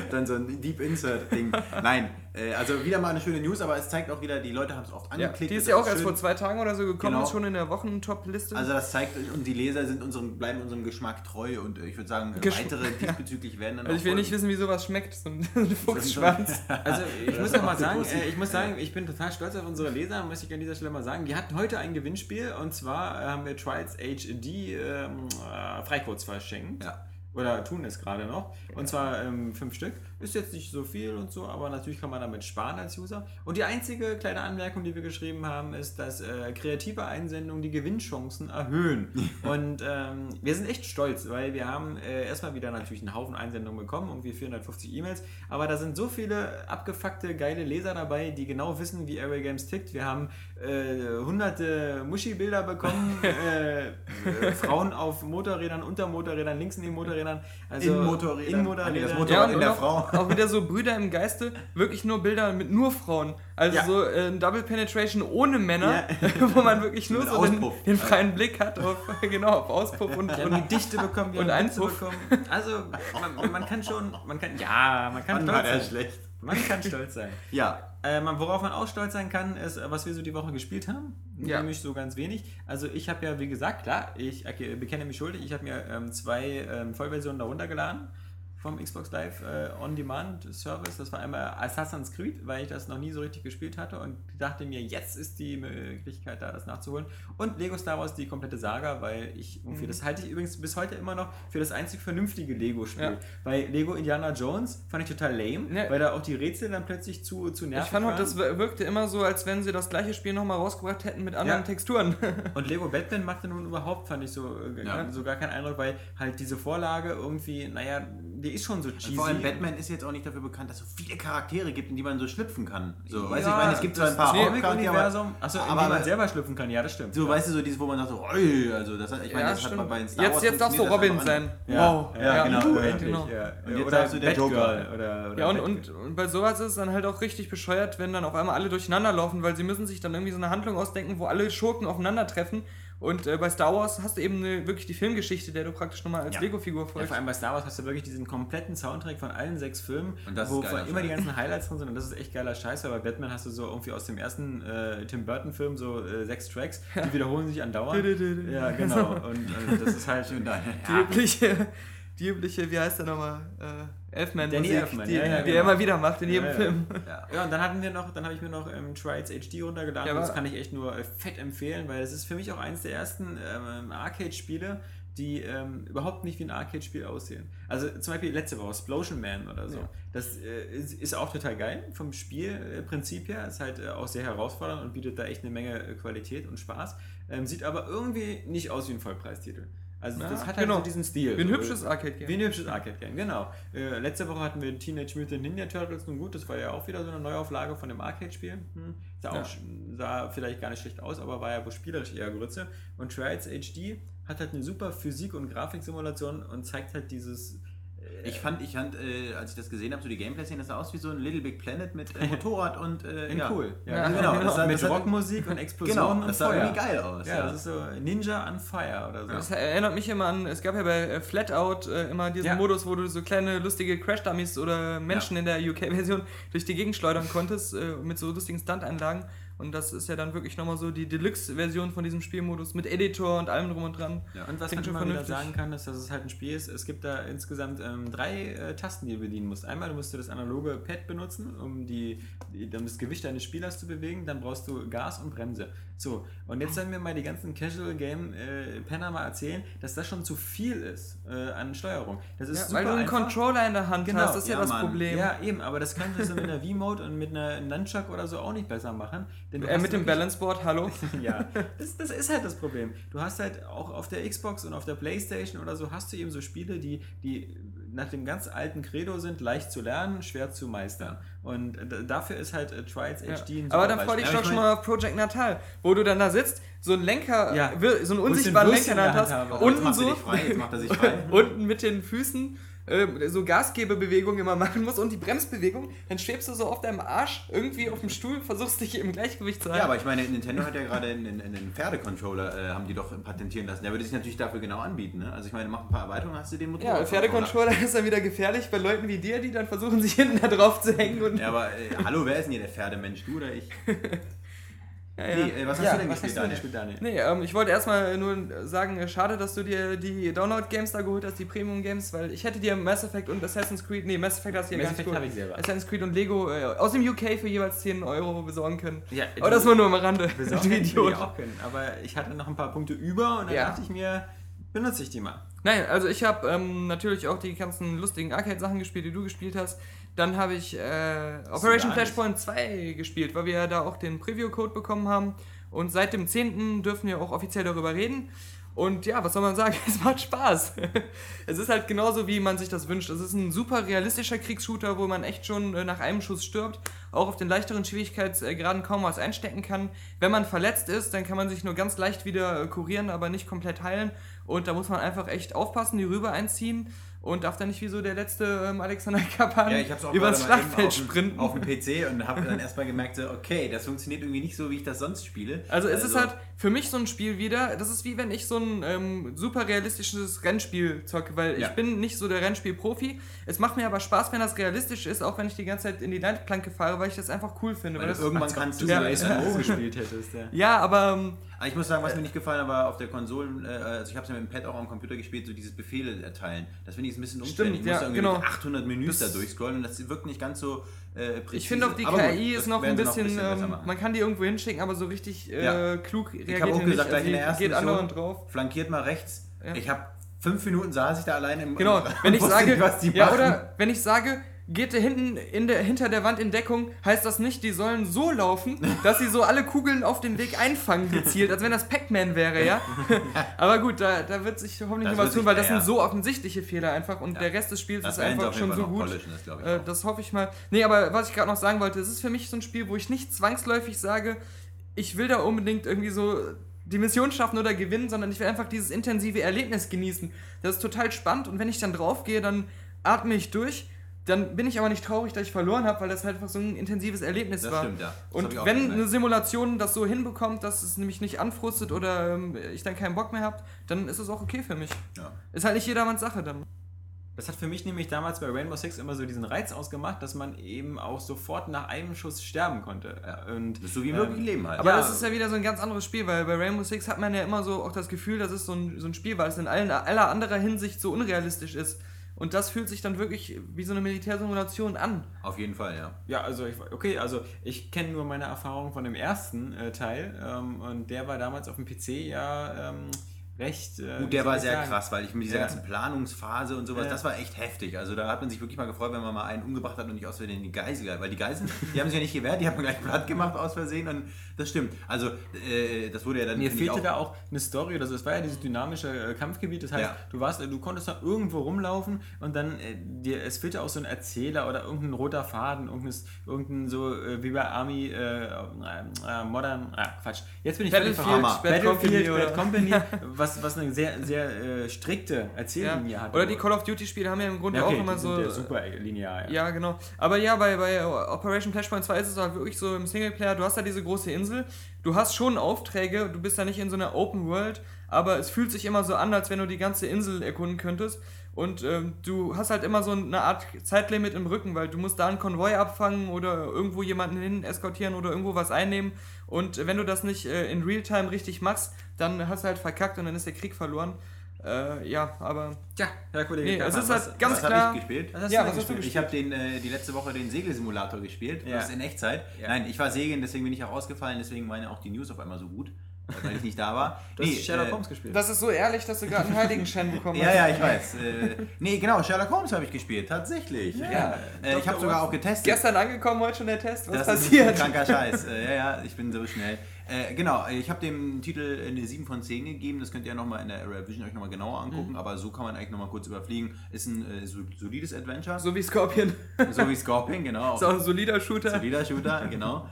Dann so ein Deep Insert-Ding. Nein, also wieder mal eine schöne News, aber es zeigt auch wieder, die Leute haben es oft Ja, angeklickt. die ist ja auch erst schön. vor zwei Tagen oder so gekommen, Genau. ist schon in der Wochentop-Liste. Also das zeigt, und die Leser sind unserem, bleiben unserem Geschmack treu und äh, ich würde sagen, Gesch- weitere diesbezüglich werden dann Also auch ich will nicht wissen, wie sowas schmeckt, so ein, Fuchsschwanz. Also ich muss noch mal auch sagen, äh, ich muss sagen, ich bin total stolz auf unsere Leser, muss ich an dieser Stelle mal sagen. Die hatten heute ein Gewinnspiel und zwar äh, haben wir Trials HD ähm, äh, Freicodes verschenkt. Ja. Oder tun es gerade noch. Und zwar ähm, fünf Stück. Ist jetzt nicht so viel und so, aber natürlich kann man damit sparen als User. Und die einzige kleine Anmerkung, die wir geschrieben haben, ist, dass äh, kreative Einsendungen die Gewinnchancen erhöhen. und ähm, wir sind echt stolz, weil wir haben äh, erstmal wieder natürlich einen Haufen Einsendungen bekommen, irgendwie 450 E-Mails. Aber da sind so viele abgefuckte, geile Leser dabei, die genau wissen, wie Airway Games tickt. Wir haben äh, hunderte Muschi-Bilder bekommen, äh, Frauen auf Motorrädern, unter Motorrädern, links in den Motorrädern. Also In Motorrädern. In Motorrädern. Das Ja, Motorrad und in der Frau. Auch wieder so Brüder im Geiste, wirklich nur Bilder mit nur Frauen. Also Ja. so äh, ein Double Penetration ohne Männer, Ja. wo man wirklich nur Mit so den, den freien Blick hat auf, genau, auf Auspuff und, haben und die Dichte bekommen, wir und Einpuff. bekommen. Also man, man kann schon, man kann, ja, man kann Mann, stolz sein. schlecht. Man kann stolz sein. Ja, Äh, man- worauf man auch stolz sein kann, ist, was wir so die Woche gespielt haben. Ja. Nämlich so ganz wenig. Also ich habe ja, wie gesagt, klar, ich okay, bekenne mich schuldig, ich habe mir ähm, zwei ähm, Vollversionen darunter geladen vom Xbox Live äh, On-Demand Service. Das war einmal Assassin's Creed, weil ich das noch nie so richtig gespielt hatte und dachte mir, jetzt ist die Möglichkeit da, das nachzuholen. Und Lego Star Wars, die komplette Saga, weil ich Mhm. das halte ich übrigens bis heute immer noch für das einzig vernünftige Lego-Spiel. Ja. Bei Lego Indiana Jones fand ich total lame, Ja. weil da auch die Rätsel dann plötzlich zu, zu nervig ich fand auch, waren. das wirkte immer so, als wenn sie das gleiche Spiel nochmal rausgebracht hätten mit anderen Ja. Texturen. Und Lego Batman machte nun überhaupt, fand ich so, äh, so gar keinen Eindruck, weil halt diese Vorlage irgendwie, naja, die ist schon so cheesy. vor allem Batman ist jetzt auch nicht dafür bekannt, dass es so viele Charaktere gibt, in die man so schlüpfen kann. So, Ja, weißt du, ich meine, es gibt zwar ein paar das Hauptcharaktere, Comic-Universum, achso, in aber, dem man selber schlüpfen kann, ja, das stimmt. so, ja. weißt du, so dieses, wo man sagt so, oi, also das hat, ich meine, Ja, das hat stimmt. bei den Star Jetzt, Wars jetzt darfst du Robin sein. Ja, wow. ja, genau, endlich, genau. Ja. Und jetzt oder sagst du der Batgirl Joker. Oder, oder Ja, und, und, und bei sowas ist es dann halt auch richtig bescheuert, wenn dann auf einmal alle durcheinander laufen, weil sie müssen sich dann irgendwie so eine Handlung ausdenken, wo alle Schurken aufeinandertreffen. Und äh, bei Star Wars hast du eben eine, wirklich die Filmgeschichte, der du praktisch nochmal als Ja. Lego-Figur Ja, folgst. vor allem bei Star Wars hast du wirklich diesen kompletten Soundtrack von allen sechs Filmen, wo immer die ganzen Highlights drin sind und das ist echt geiler Scheiß, weil bei Batman hast du so irgendwie aus dem ersten äh, Tim Burton Film so äh, sechs Tracks, die wiederholen sich andauernd. ja, genau. Und äh, das ist halt Schön da. die übliche, die übliche, wie heißt der nochmal? Äh, Elfman Danny Musik, Elfman, die, ja, ja, die genau. er immer wieder macht in jedem Ja. Film. Ja. Und dann hatten wir noch, dann habe ich mir noch ähm, Trials HD runtergeladen. Das kann ich echt nur äh, fett empfehlen, weil es ist für mich auch eines der ersten ähm, Arcade-Spiele, die ähm, überhaupt nicht wie ein Arcade-Spiel aussehen. Also zum Beispiel letzte Woche Explosion Man oder so. Ja. Das äh, ist, ist auch total geil vom Spielprinzip her. Ist halt äh, auch sehr herausfordernd und bietet da echt eine Menge äh, Qualität und Spaß. Ähm, sieht aber irgendwie nicht aus wie ein Vollpreistitel. Also Ja, das hat halt genau. so diesen Stil. Wie ein hübsches Arcade-Game. Wie ein hübsches Arcade-Game, genau. Äh, letzte Woche hatten wir Teenage Mutant Ninja Turtles. Nun gut, das war ja auch wieder so eine Neuauflage von dem Arcade-Spiel. Hm. Sah, Ja. sah vielleicht gar nicht schlecht aus, aber war ja wohl spielerisch eher Grütze. Und Trials HD hat halt eine super Physik- und Grafiksimulation und zeigt halt dieses... äh, Ich fand, ich fand äh, als ich das gesehen habe, so die Gameplay-Szene, das sah aus wie so ein Little Big Planet mit äh, Motorrad und äh, in ja. cool. Ja, genau. Das Das sah- mit das hat- Rockmusik und Explosionen Genau, und das sah Feuer. irgendwie geil aus. Ja, das ist so Ninja on Fire oder so. Das erinnert mich immer an, es gab ja bei äh, Flatout äh, immer diesen Ja. Modus, wo du so kleine lustige Crash-Dummies oder Menschen in der UK-Version durch die Gegend schleudern konntest, äh, mit so lustigen Stunt-Einlagen. Und das ist ja dann wirklich nochmal so die Deluxe-Version von diesem Spielmodus mit Editor und allem drum und dran. Ja. Und was Klingt man schon wieder sagen kann, ist, dass es halt ein Spiel ist. Es gibt da insgesamt ähm, drei äh, Tasten, die du bedienen musst. Einmal musst du das analoge Pad benutzen, um, die, die, um das Gewicht deines Spielers zu bewegen. Dann brauchst du Gas und Bremse. So, und jetzt sollen mir mal die ganzen Casual Game äh, Penner mal erzählen, dass das schon zu viel ist äh, an Steuerung. Das ist Ja, super weil du einen einfach. Controller in der Hand Genau, hast, das ist ja, ja, das Mann. Problem. Ja, eben, aber das kannst du so mit einer V-Mode und mit einer Nunchuck oder so auch nicht besser machen. Denn Äh, mit dem wirklich- Balanceboard, hallo. ja, das, das ist halt das Problem. Du hast halt auch auf der Xbox und auf der Playstation oder so hast du eben so Spiele, die, die nach dem ganz alten Credo sind, leicht zu lernen, schwer zu meistern. Und äh, dafür ist halt äh, Trials Ja. HD ein Aber dann freu dich Beispiel. doch ich schon mal auf Project Natal, wo du dann da sitzt, so ein Lenker, Ja. so einen ich unsichtbaren Lenker in der Hand hast, unten so, sich frei, jetzt macht er sich frei. unten mit den Füßen äh, so Gasgebebewegungen immer machen musst und die Bremsbewegung, dann schwebst du so auf deinem Arsch irgendwie auf dem Stuhl, versuchst dich im Gleichgewicht zu halten. Ja, aber ich meine, Nintendo hat ja gerade einen, einen, Pferdecontroller, äh, haben die doch patentieren lassen. Der würde sich natürlich dafür genau anbieten. Ne? Also ich meine, mach ein paar Erweiterungen, hast du den Motor. Ja, Pferdecontroller ist dann wieder gefährlich bei Leuten wie dir, die dann versuchen, sich hinten da drauf zu hängen und. Ja, aber äh, hallo, wer ist denn hier der Pferdemensch? Du oder ich? Ja, ja. Nee, äh, was hast ja, du denn was gespielt, hast du denn Daniel? Nee, ähm, ich wollte erstmal nur sagen, schade, dass du dir die Download-Games da geholt hast, die Premium-Games, weil ich hätte dir Mass Effect und Assassin's Creed, nee, Mass Effect hast du dir Mass gar nicht Effect habe ich selber. Assassin's Creed und Lego äh, aus dem UK für jeweils 10 Euro besorgen können. Ja, Aber das war nur am Rande. Besorgen Du ich Idiot. mir auch können. Aber ich hatte noch ein paar Punkte über und dann Ja. dachte ich mir, benutze ich die mal. Nein, also ich habe ähm, natürlich auch die ganzen lustigen Arcade-Sachen gespielt, die du gespielt hast. Dann habe ich äh, Operation. Flashpoint 2 gespielt, weil wir ja da auch den Preview-Code bekommen haben. Und seit dem 10. dürfen wir auch offiziell darüber reden. Und ja, was soll man sagen? Es macht Spaß. es ist halt genauso, wie man sich das wünscht. Es ist ein super realistischer Kriegsshooter, wo man echt schon äh, nach einem Schuss stirbt. Auch auf den leichteren Schwierigkeitsgraden kaum was einstecken kann. Wenn man verletzt ist, dann kann man sich nur ganz leicht wieder äh, kurieren, aber nicht komplett heilen. Und da muss man einfach echt aufpassen, die Rübe einziehen und darf dann nicht wie so der letzte ähm, Alexander Kapan Ja, ich habe es auch übers Schlachtfeld auf sprinten. auf dem PC und habe dann erstmal gemerkt, so, okay, das funktioniert irgendwie nicht so, wie ich das sonst spiele. Also es ist halt für mich so ein Spiel wieder, das ist wie wenn ich so ein ähm, super realistisches Rennspiel zocke, weil Ja. ich bin nicht so der Rennspiel-Profi. Es macht mir aber Spaß, wenn das realistisch ist, auch wenn ich die ganze Zeit in die Leitplanke fahre, weil ich das einfach cool finde. Weil Weil du das, irgendwann kannst du Du so ja. SMO gespielt hättest, ja. ja, aber ähm, Aber ich muss sagen, was mir nicht gefallen hat, war auf der Konsolen, äh, also ich habe es ja mit dem Pad auch am Computer gespielt, so dieses Befehle erteilen. Das finde ich ein bisschen umständlich. Stimmt, ich muss ja, irgendwie genau. durch 800 Menüs Das- da durchscrollen und das wirkt nicht ganz so äh, präzise. ich finde auch die Aber gut, KI das ist noch ein bisschen, besser ähm, machen. man kann die irgendwo hinschicken, aber so richtig äh, Ja. klug reagiert Ich habe auch gesagt, gleich in der ersten geht Mission, drauf. flankiert mal rechts. Ja. Ich habe fünf Minuten saß ich da alleine im Genau, wenn ich sage, nicht, was die ja, machen. oder wenn ich sage, geht da hinten in der, hinter der Wand in Deckung, heißt das nicht, die sollen so laufen, dass sie so alle Kugeln auf dem Weg einfangen gezielt, als wenn das Pac-Man wäre, ja? Aber gut, da, da wird sich hoffentlich Das noch was wird tun, weil das ja. sind so offensichtliche Fehler einfach und der Rest des Spiels das ist einfach schon so gut. das Äh, das hoffe ich mal. Nee, aber was ich gerade noch sagen wollte, es ist für mich so ein Spiel, wo ich nicht zwangsläufig sage, ich will da unbedingt irgendwie so die Mission schaffen oder gewinnen, sondern ich will einfach dieses intensive Erlebnis genießen. Das ist total spannend und wenn ich dann draufgehe, dann atme ich durch. Dann bin ich aber nicht traurig, dass ich verloren habe, weil das halt einfach so ein intensives Erlebnis Das war. stimmt, ja. Das Und wenn eine Simulation das so hinbekommt, dass es nämlich nicht anfrustet oder ähm, ich dann keinen Bock mehr habe, dann ist es auch okay für mich. Ja. Ist halt nicht jedermanns Sache dann. Das hat für mich nämlich damals bei Rainbow Six immer so diesen Reiz ausgemacht, dass man eben auch sofort nach einem Schuss sterben konnte. Und, Das ist so wie im ähm, wirklichen Leben halt. Aber Ja. das ist ja wieder so ein ganz anderes Spiel, weil bei Rainbow Six hat man ja immer so auch das Gefühl, das ist so ein, so ein Spiel, weil es in allen, aller anderer Hinsicht so unrealistisch ist. Und das fühlt sich dann wirklich wie so eine Militärsimulation an. Auf jeden Fall, ja. Ja, also ich, okay, also ich kenne nur meine Erfahrung von dem ersten äh, Teil ähm, und der war damals auf dem PC ja ähm, recht. Äh, Gut, der war sehr sagen? krass, weil ich mit dieser Ja. ganzen Planungsphase und sowas, Ja. das war echt heftig. Also da hat man sich wirklich mal gefreut, wenn man mal einen umgebracht hat und nicht aus Versehen die Geisel, weil die Geiseln, die haben sich ja nicht gewehrt, die haben gleich platt gemacht aus Versehen und das stimmt. Also äh, das wurde ja dann Mir fehlte da auch eine Story oder so. Es war ja dieses dynamische äh, Kampfgebiet. Das heißt, Ja. du warst, du konntest da irgendwo rumlaufen und dann äh, dir, es fehlte auch so ein Erzähler oder irgendein roter Faden, irgendein, so äh, wie bei Army äh, Modern, ah, Quatsch. Jetzt bin ich Battlefield, verhammer. Bad Battlefield, Company Bad Company, was, was eine sehr, sehr äh, strikte Ja. Erzähllinie hat. Oder die Call of Duty Spiele haben ja im Grunde ja, okay, auch immer die so. ja super linear. Ja, genau. Aber ja, bei, bei Operation Flashpoint 2 ist es halt wirklich so im Singleplayer, du hast da diese große Insel, du hast schon Aufträge, du bist da nicht in so einer Open World, aber es fühlt sich immer so an, als wenn du die ganze Insel erkunden könntest. Und ähm, du hast halt immer so eine Art Zeitlimit im Rücken, weil du musst da einen Konvoi abfangen oder irgendwo jemanden hin eskortieren oder irgendwo was einnehmen. Und wenn du das nicht äh, in Realtime richtig machst, dann hast du halt verkackt und dann ist der Krieg verloren. Äh, ja, aber Tja, Herr Kollege, Nee, es ist halt was- ganz was klar- habe ich gespielt? Was hast Ja, du was du gespielt? Ich habe den äh, die letzte Woche den Segelsimulator gespielt, Ja. das ist in Echtzeit. Ja. Nein, ich war segeln, deswegen bin ich auch ausgefallen, deswegen waren ja auch die News auf einmal so gut, weil ich nicht da war. Du hast Nee, Sherlock äh, Holmes gespielt. das ist so ehrlich, dass du gerade einen Heiligenschein bekommen Ja, hast. ja, ich weiß. Äh, nee, genau, Sherlock Holmes habe ich gespielt, tatsächlich. Ja. Äh, ich habe sogar auch getestet. Gestern angekommen, heute schon der Test. Was das passiert? ist ein kranker Scheiß. Äh, ja, ja, ich bin so schnell. Äh, genau, ich habe dem Titel eine 7 von 10 gegeben. Das könnt ihr nochmal in der Revision euch nochmal genauer angucken. Mhm. Aber so kann man eigentlich nochmal kurz überfliegen. Ist ein äh, so- solides Adventure. So wie Scorpion. so wie Scorpion, genau. Ist auch ein solider Shooter. Solider Shooter, genau.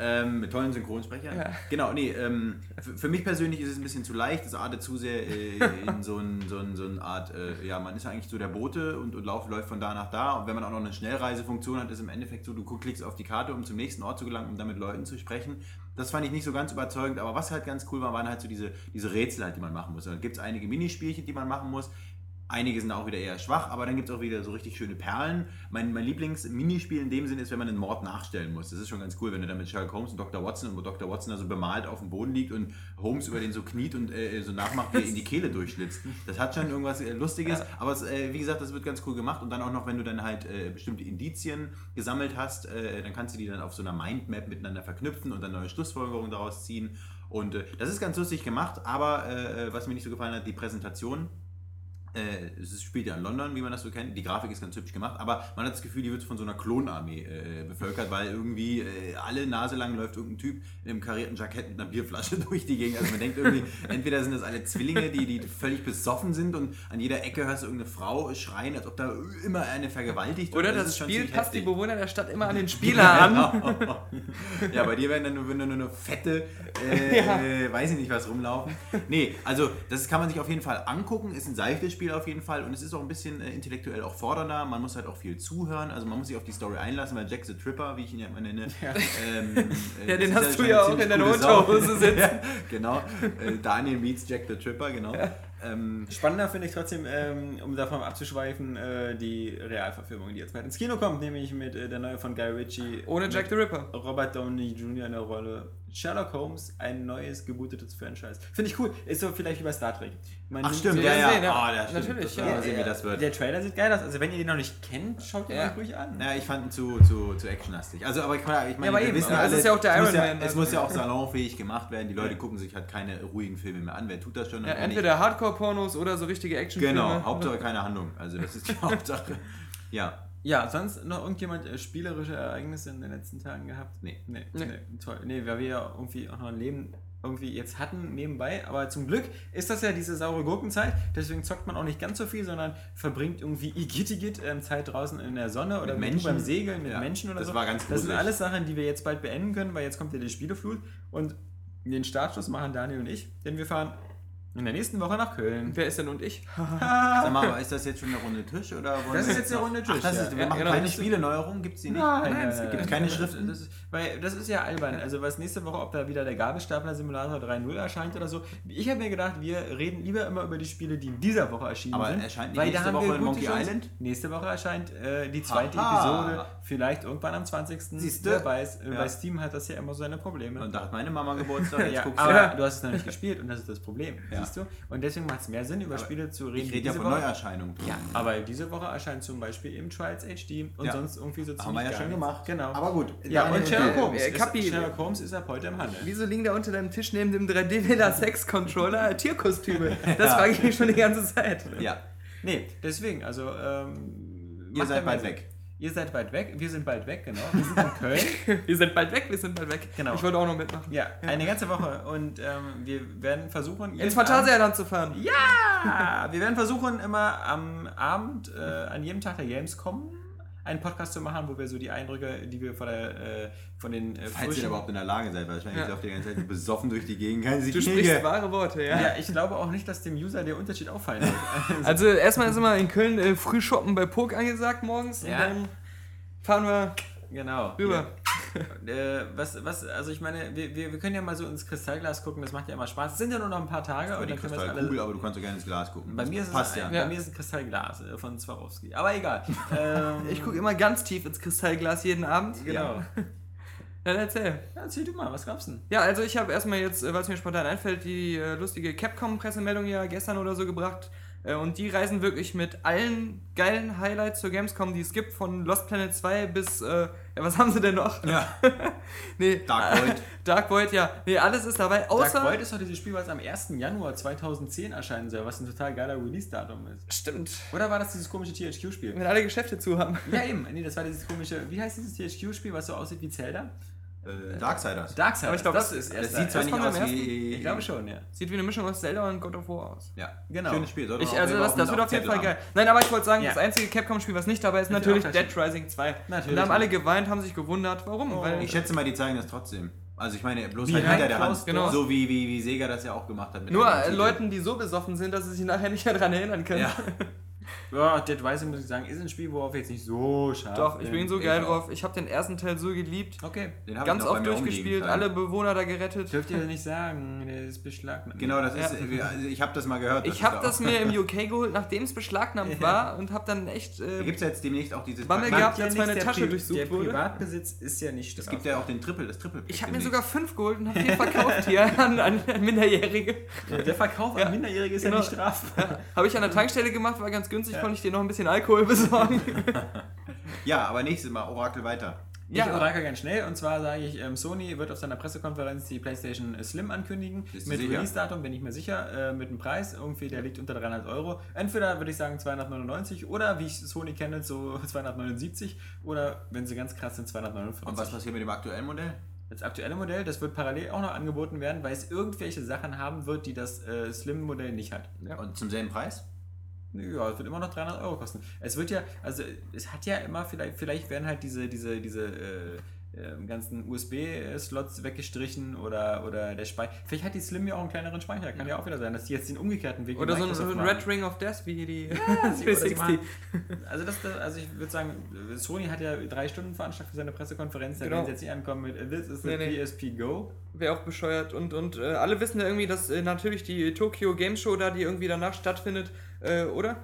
Ähm, mit tollen Synchronsprechern. Ja. Genau, nee, ähm, für, mich persönlich ist es ein bisschen zu leicht. Das artet zu sehr äh, in so ein, so ein, so eine Art, äh, ja, man ist eigentlich so der Bote und, und lauf, läuft von da nach da. Und wenn man auch noch eine Schnellreisefunktion hat, ist im Endeffekt so, du klickst auf die Karte, um zum nächsten Ort zu gelangen, um dann mit Leuten zu sprechen. Das fand ich nicht so ganz überzeugend, aber was halt ganz cool war, waren halt so diese, diese Rätsel halt, die man machen muss. Da gibt es einige Minispielchen, die man machen muss. Einige sind auch wieder eher schwach, aber dann gibt es auch wieder so richtig schöne Perlen. Mein, mein Lieblings-Minispiel in dem Sinne ist, wenn man einen Mord nachstellen muss. Das ist schon ganz cool, wenn du dann mit Sherlock Holmes und Dr. Watson und wo Dr. Watson also bemalt auf dem Boden liegt und Holmes über den so kniet und äh, so nachmacht, wie er in die Kehle durchschlitzt. Das hat schon irgendwas äh, Lustiges, aber es, äh, wie gesagt, das wird ganz cool gemacht. Und dann auch noch, wenn du dann halt äh, bestimmte Indizien gesammelt hast, äh, dann kannst du die dann auf so einer Mindmap miteinander verknüpfen und dann neue Schlussfolgerungen daraus ziehen. Und äh, das ist ganz lustig gemacht, aber äh, was mir nicht so gefallen hat, die Präsentation. Äh, es spielt ja in London, wie man das so kennt. Die Grafik ist ganz hübsch gemacht, aber man hat das Gefühl, die wird von so einer Klonarmee äh, bevölkert, weil irgendwie äh, alle Nase lang läuft irgendein Typ in einem karierten Jackett mit einer Bierflasche durch die Gegend. Also man denkt irgendwie, entweder sind das alle Zwillinge, die, die völlig besoffen sind und an jeder Ecke hörst du irgendeine Frau schreien, als ob da immer eine vergewaltigt wird. Oder das ist schon Spiel passt die heftig. Bewohner der Stadt immer an den Spieler an. ja, bei dir werden dann nur, nur eine fette, äh, Ja. weiß ich nicht was rumlaufen. Nee, also das kann man sich auf jeden Fall angucken. Ist ein seichtes Spiel auf jeden Fall und es ist auch ein bisschen äh, intellektuell auch fordernder. Man muss halt auch viel zuhören. Also man muss sich auf die Story einlassen, weil Jack the Tripper, wie ich ihn ja immer nenne, ähm, äh, Ja, den hast du ja auch in deiner Sau. Unterhose sitzen. ja, genau. Äh, Daniel meets Jack the Tripper, genau. Ähm, Spannender finde ich trotzdem, ähm, um davon abzuschweifen, äh, die Realverfilmung, die jetzt bald ins Kino kommt, nämlich mit äh, der neue von Guy Ritchie. Ohne Jack the Ripper. Robert Downey Jr. in der Rolle. Sherlock Holmes, ein neues gebootetes Franchise. Finde ich cool. Ist so vielleicht wie bei Star Trek. Man ach stimmt, ja, ja. sehen, ja. Oh, das stimmt. Natürlich, Das ja. wir sehen, wie das wird. Der Trailer sieht geil aus. Also wenn ihr den noch nicht kennt, schaut ihn Ja. euch ruhig an. Ja, ich fand ihn zu, zu, zu actionlastig. Also, aber klar, ich meine, Ja, aber wir eben, wissen alle, es ist ja auch der Iron ja, Man, Es also- muss ja auch salonfähig gemacht werden. Die Leute gucken sich halt keine ruhigen Filme mehr an. Wer tut das schon? Ja, entweder Hardcore-Pornos oder so richtige Actionfilme. Genau, Hauptsache keine Handlung. Also, das ist die Hauptsache. Ja. Ja, sonst noch irgendjemand äh, spielerische Ereignisse in den letzten Tagen gehabt? Nee. Nee, Nee. nee. toll. Nee, weil wir ja irgendwie auch noch ein Leben irgendwie jetzt hatten nebenbei. Aber zum Glück ist das ja diese saure Gurkenzeit. Deswegen zockt man auch nicht ganz so viel, sondern verbringt irgendwie Igitigit ähm, Zeit draußen in der Sonne oder Mit Menschen. beim Segeln mit Ja, Menschen oder das so. war ganz das sind gruselig. alles Sachen, die wir jetzt bald beenden können, weil jetzt kommt ja die Spieleflut. Und den Startschuss machen Daniel und ich, denn wir fahren in der nächsten Woche nach Köln. Wer ist denn und ich? Sag mal, aber ist das jetzt schon eine Runde Tisch? Oder wollen Das ist jetzt eine Runde Tisch, Ach, das ja. ist, wir Ja, machen genau. keine Spieleneuerung, gibt es die nicht? Nein, Nein, es gibt keine nein. Schriften? Das ist, weil das ist ja albern. Also was nächste Woche, ob da wieder der Gabelstapler Simulator 3.0 erscheint oder so. Ich habe mir gedacht, wir reden lieber immer über die Spiele, die in dieser Woche erschienen Aber sind. erscheint nicht weil nächste Woche in Monkey Chancen. Island? Nächste Woche erscheint äh, die zweite Haha. Episode. Vielleicht irgendwann am 20. Siehste? Wer weiß. Äh, Ja. Bei Steam hat das ja immer so seine Probleme. Und da hat meine Mama Geburtstag, jetzt ja, guckst aber du. du hast es noch nicht gespielt und das ist das Problem. Ja. Verstehst du? Und deswegen macht es mehr Sinn, über Aber Spiele zu reden. Ich rede ja von Woche- Neuerscheinungen. Ja, aber diese Woche erscheint zum Beispiel eben Trials HD und Ja. sonst irgendwie so ziemlich Haben wir ja schon gemacht. Genau. Aber gut. ja, und Sherlock Holmes. äh, ist, Kapi- Sherlock Holmes ist ab heute im Handel. Wieso liegen da unter deinem Tisch neben dem 3D-Villa Sex-Controller Tierkostüme? Das frage ich mich schon die ganze Zeit. Ja, Nee, deswegen, also. Ähm, ihr seid mal weg. Ihr seid bald weg, wir sind bald weg, genau. Wir sind in Köln. Wir sind bald weg, wir sind bald weg. Genau. Ich wollte auch noch mitmachen. Ja, eine ganze Woche. Und ähm, wir werden versuchen. Ins Phantasialand zu fahren. Ja! Wir werden versuchen, immer am Abend, äh, an jedem Tag der Gamescom, einen Podcast zu machen, wo wir so die Eindrücke, die wir von, der, äh, von den äh, Falls ihr überhaupt in der Lage seid, weil ich meine, Ja. ich laufe die ganze Zeit besoffen durch die Gegend. Kann sich Du nicht sprichst ge- wahre Worte, ja. Ja, ich glaube auch nicht, dass dem User der Unterschied auffallen wird. Also erstmal ist immer in Köln äh, früh shoppen bei Pok angesagt morgens Ja. und dann fahren wir Genau. rüber. Äh, was, was, also ich meine, wir, wir, wir können ja mal so ins Kristallglas gucken, das macht ja immer Spaß. Es sind ja nur noch ein paar Tage Aber und dann können wir es alle. Kristallkugel, aber du kannst doch gerne ins Glas gucken. Bei Das mir, ist passt es ja. ein, Ja. bei mir ist ein Kristallglas äh, von Swarovski. Aber egal. Ähm, Ich gucke immer ganz tief ins Kristallglas jeden Abend. Genau. Dann erzähl. Ja, erzähl du mal, was glaubst du denn? Ja, also ich habe erstmal jetzt, äh, was mir spontan einfällt, die äh, lustige Capcom-Pressemeldung ja gestern oder so gebracht. Äh, und die reisen wirklich mit allen geilen Highlights zur Gamescom, die es gibt, von Lost Planet 2 bis, äh, ja, was haben sie denn noch? Ja, Nee, Dark Void. Dark Void, ja. Nee, alles ist dabei, außer... Dark Void ist doch dieses Spiel, was am 1. Januar 2010 erscheinen soll, was ein total geiler Release-Datum ist. Stimmt. Oder war das dieses komische THQ-Spiel? Wenn alle Geschäfte zu haben. Ja, eben. Nee, das war dieses komische, wie heißt dieses THQ-Spiel, was so aussieht wie Zelda? Äh, Darksiders. Darksiders. Aber ich glaub, das- ist Das erst sieht zwar das nicht aus wie. Ich glaube schon, ja. Sieht wie eine Mischung aus Zelda und God of War aus. Ja, Genau. Schönes Spiel. sollte Ich, also das, das wird auf jeden Fall geil. Nein, aber ich wollte sagen, Ja. das einzige Capcom-Spiel, was nicht dabei ist, will natürlich Dead Rising 2. Natürlich. Und da haben alle geweint, haben sich gewundert, warum? Oh. Weil Ich schätze mal, die zeigen das trotzdem. Also ich meine, bloß halt hinter der Hand. doors. So wie, wie, wie Sega das ja auch gemacht hat. Mit nur äh. Leuten, die so besoffen sind, dass sie sich nachher nicht mehr dran erinnern können. Ja. Ja, Dead Rising, muss ich sagen, ist ein Spiel, worauf ich jetzt nicht so scharf Doch, ich bin so geil drauf. Ich habe den ersten Teil so geliebt. Okay. Den hab Ganz ich oft durchgespielt, alle Bewohner da gerettet. Dürft ihr nicht sagen, der ist beschlagnahmt. Genau, das Ja. ist. äh, Also ich habe das mal gehört. Ich habe das mir im UK geholt, nachdem es beschlagnahmt war und habe dann echt... Da Äh, gibt es ja jetzt demnächst auch dieses. Bammel gehabt, ja als meine der Tasche Pri- durchsucht Der wurde. Privatbesitz ist ja nicht Es straf. gibt ja auch den Triple, das Triple. ich habe mir sogar fünf geholt und habe vier verkauft hier an, an Minderjährige. Der Verkauf an Ja. Minderjährige ist Genau. ja nicht strafbar. Habe ich an der Tankstelle gemacht, war ganz günstig, konnte ich dir noch ein bisschen Alkohol besorgen. Ja, aber nächstes Mal Orakel weiter. Ich orakel ganz schnell und zwar sage ich, ähm, Sony wird auf seiner Pressekonferenz die PlayStation Slim ankündigen. Mit? Release-Datum bin ich mir sicher, äh, mit einem Preis, irgendwie der liegt unter 300 Euro. Entweder würde ich sagen 299 oder wie ich Sony kenne, so 279 oder wenn sie ganz krass sind, 249. Und was passiert mit dem aktuellen Modell? Das aktuelle Modell, das wird parallel auch noch angeboten werden, weil es irgendwelche Sachen haben wird, die das äh, Slim-Modell nicht hat. Und zum selben Preis? Ja, es wird immer noch 300 Euro kosten. Es wird ja, also es hat ja immer, vielleicht, vielleicht werden halt diese, diese, diese äh, äh, ganzen USB-Slots weggestrichen oder, oder der Speicher. Vielleicht hat die Slim ja auch einen kleineren Speicher. Kann ja, auch wieder sein, dass die jetzt den umgekehrten Weg Oder so ein, Microsoft ein. Red Ring of Death wie die sie 360. machen- Also, das, das, also ich würde sagen, Sony hat ja drei Stunden veranstaltet für seine Pressekonferenz. Da Genau. werden sie jetzt nicht ankommen mit äh, This is the Nee, nee. PSP Go. Wäre auch bescheuert. Und, und äh, alle wissen ja irgendwie, dass äh, natürlich die Tokyo Game Show da, die irgendwie danach stattfindet, äh, oder?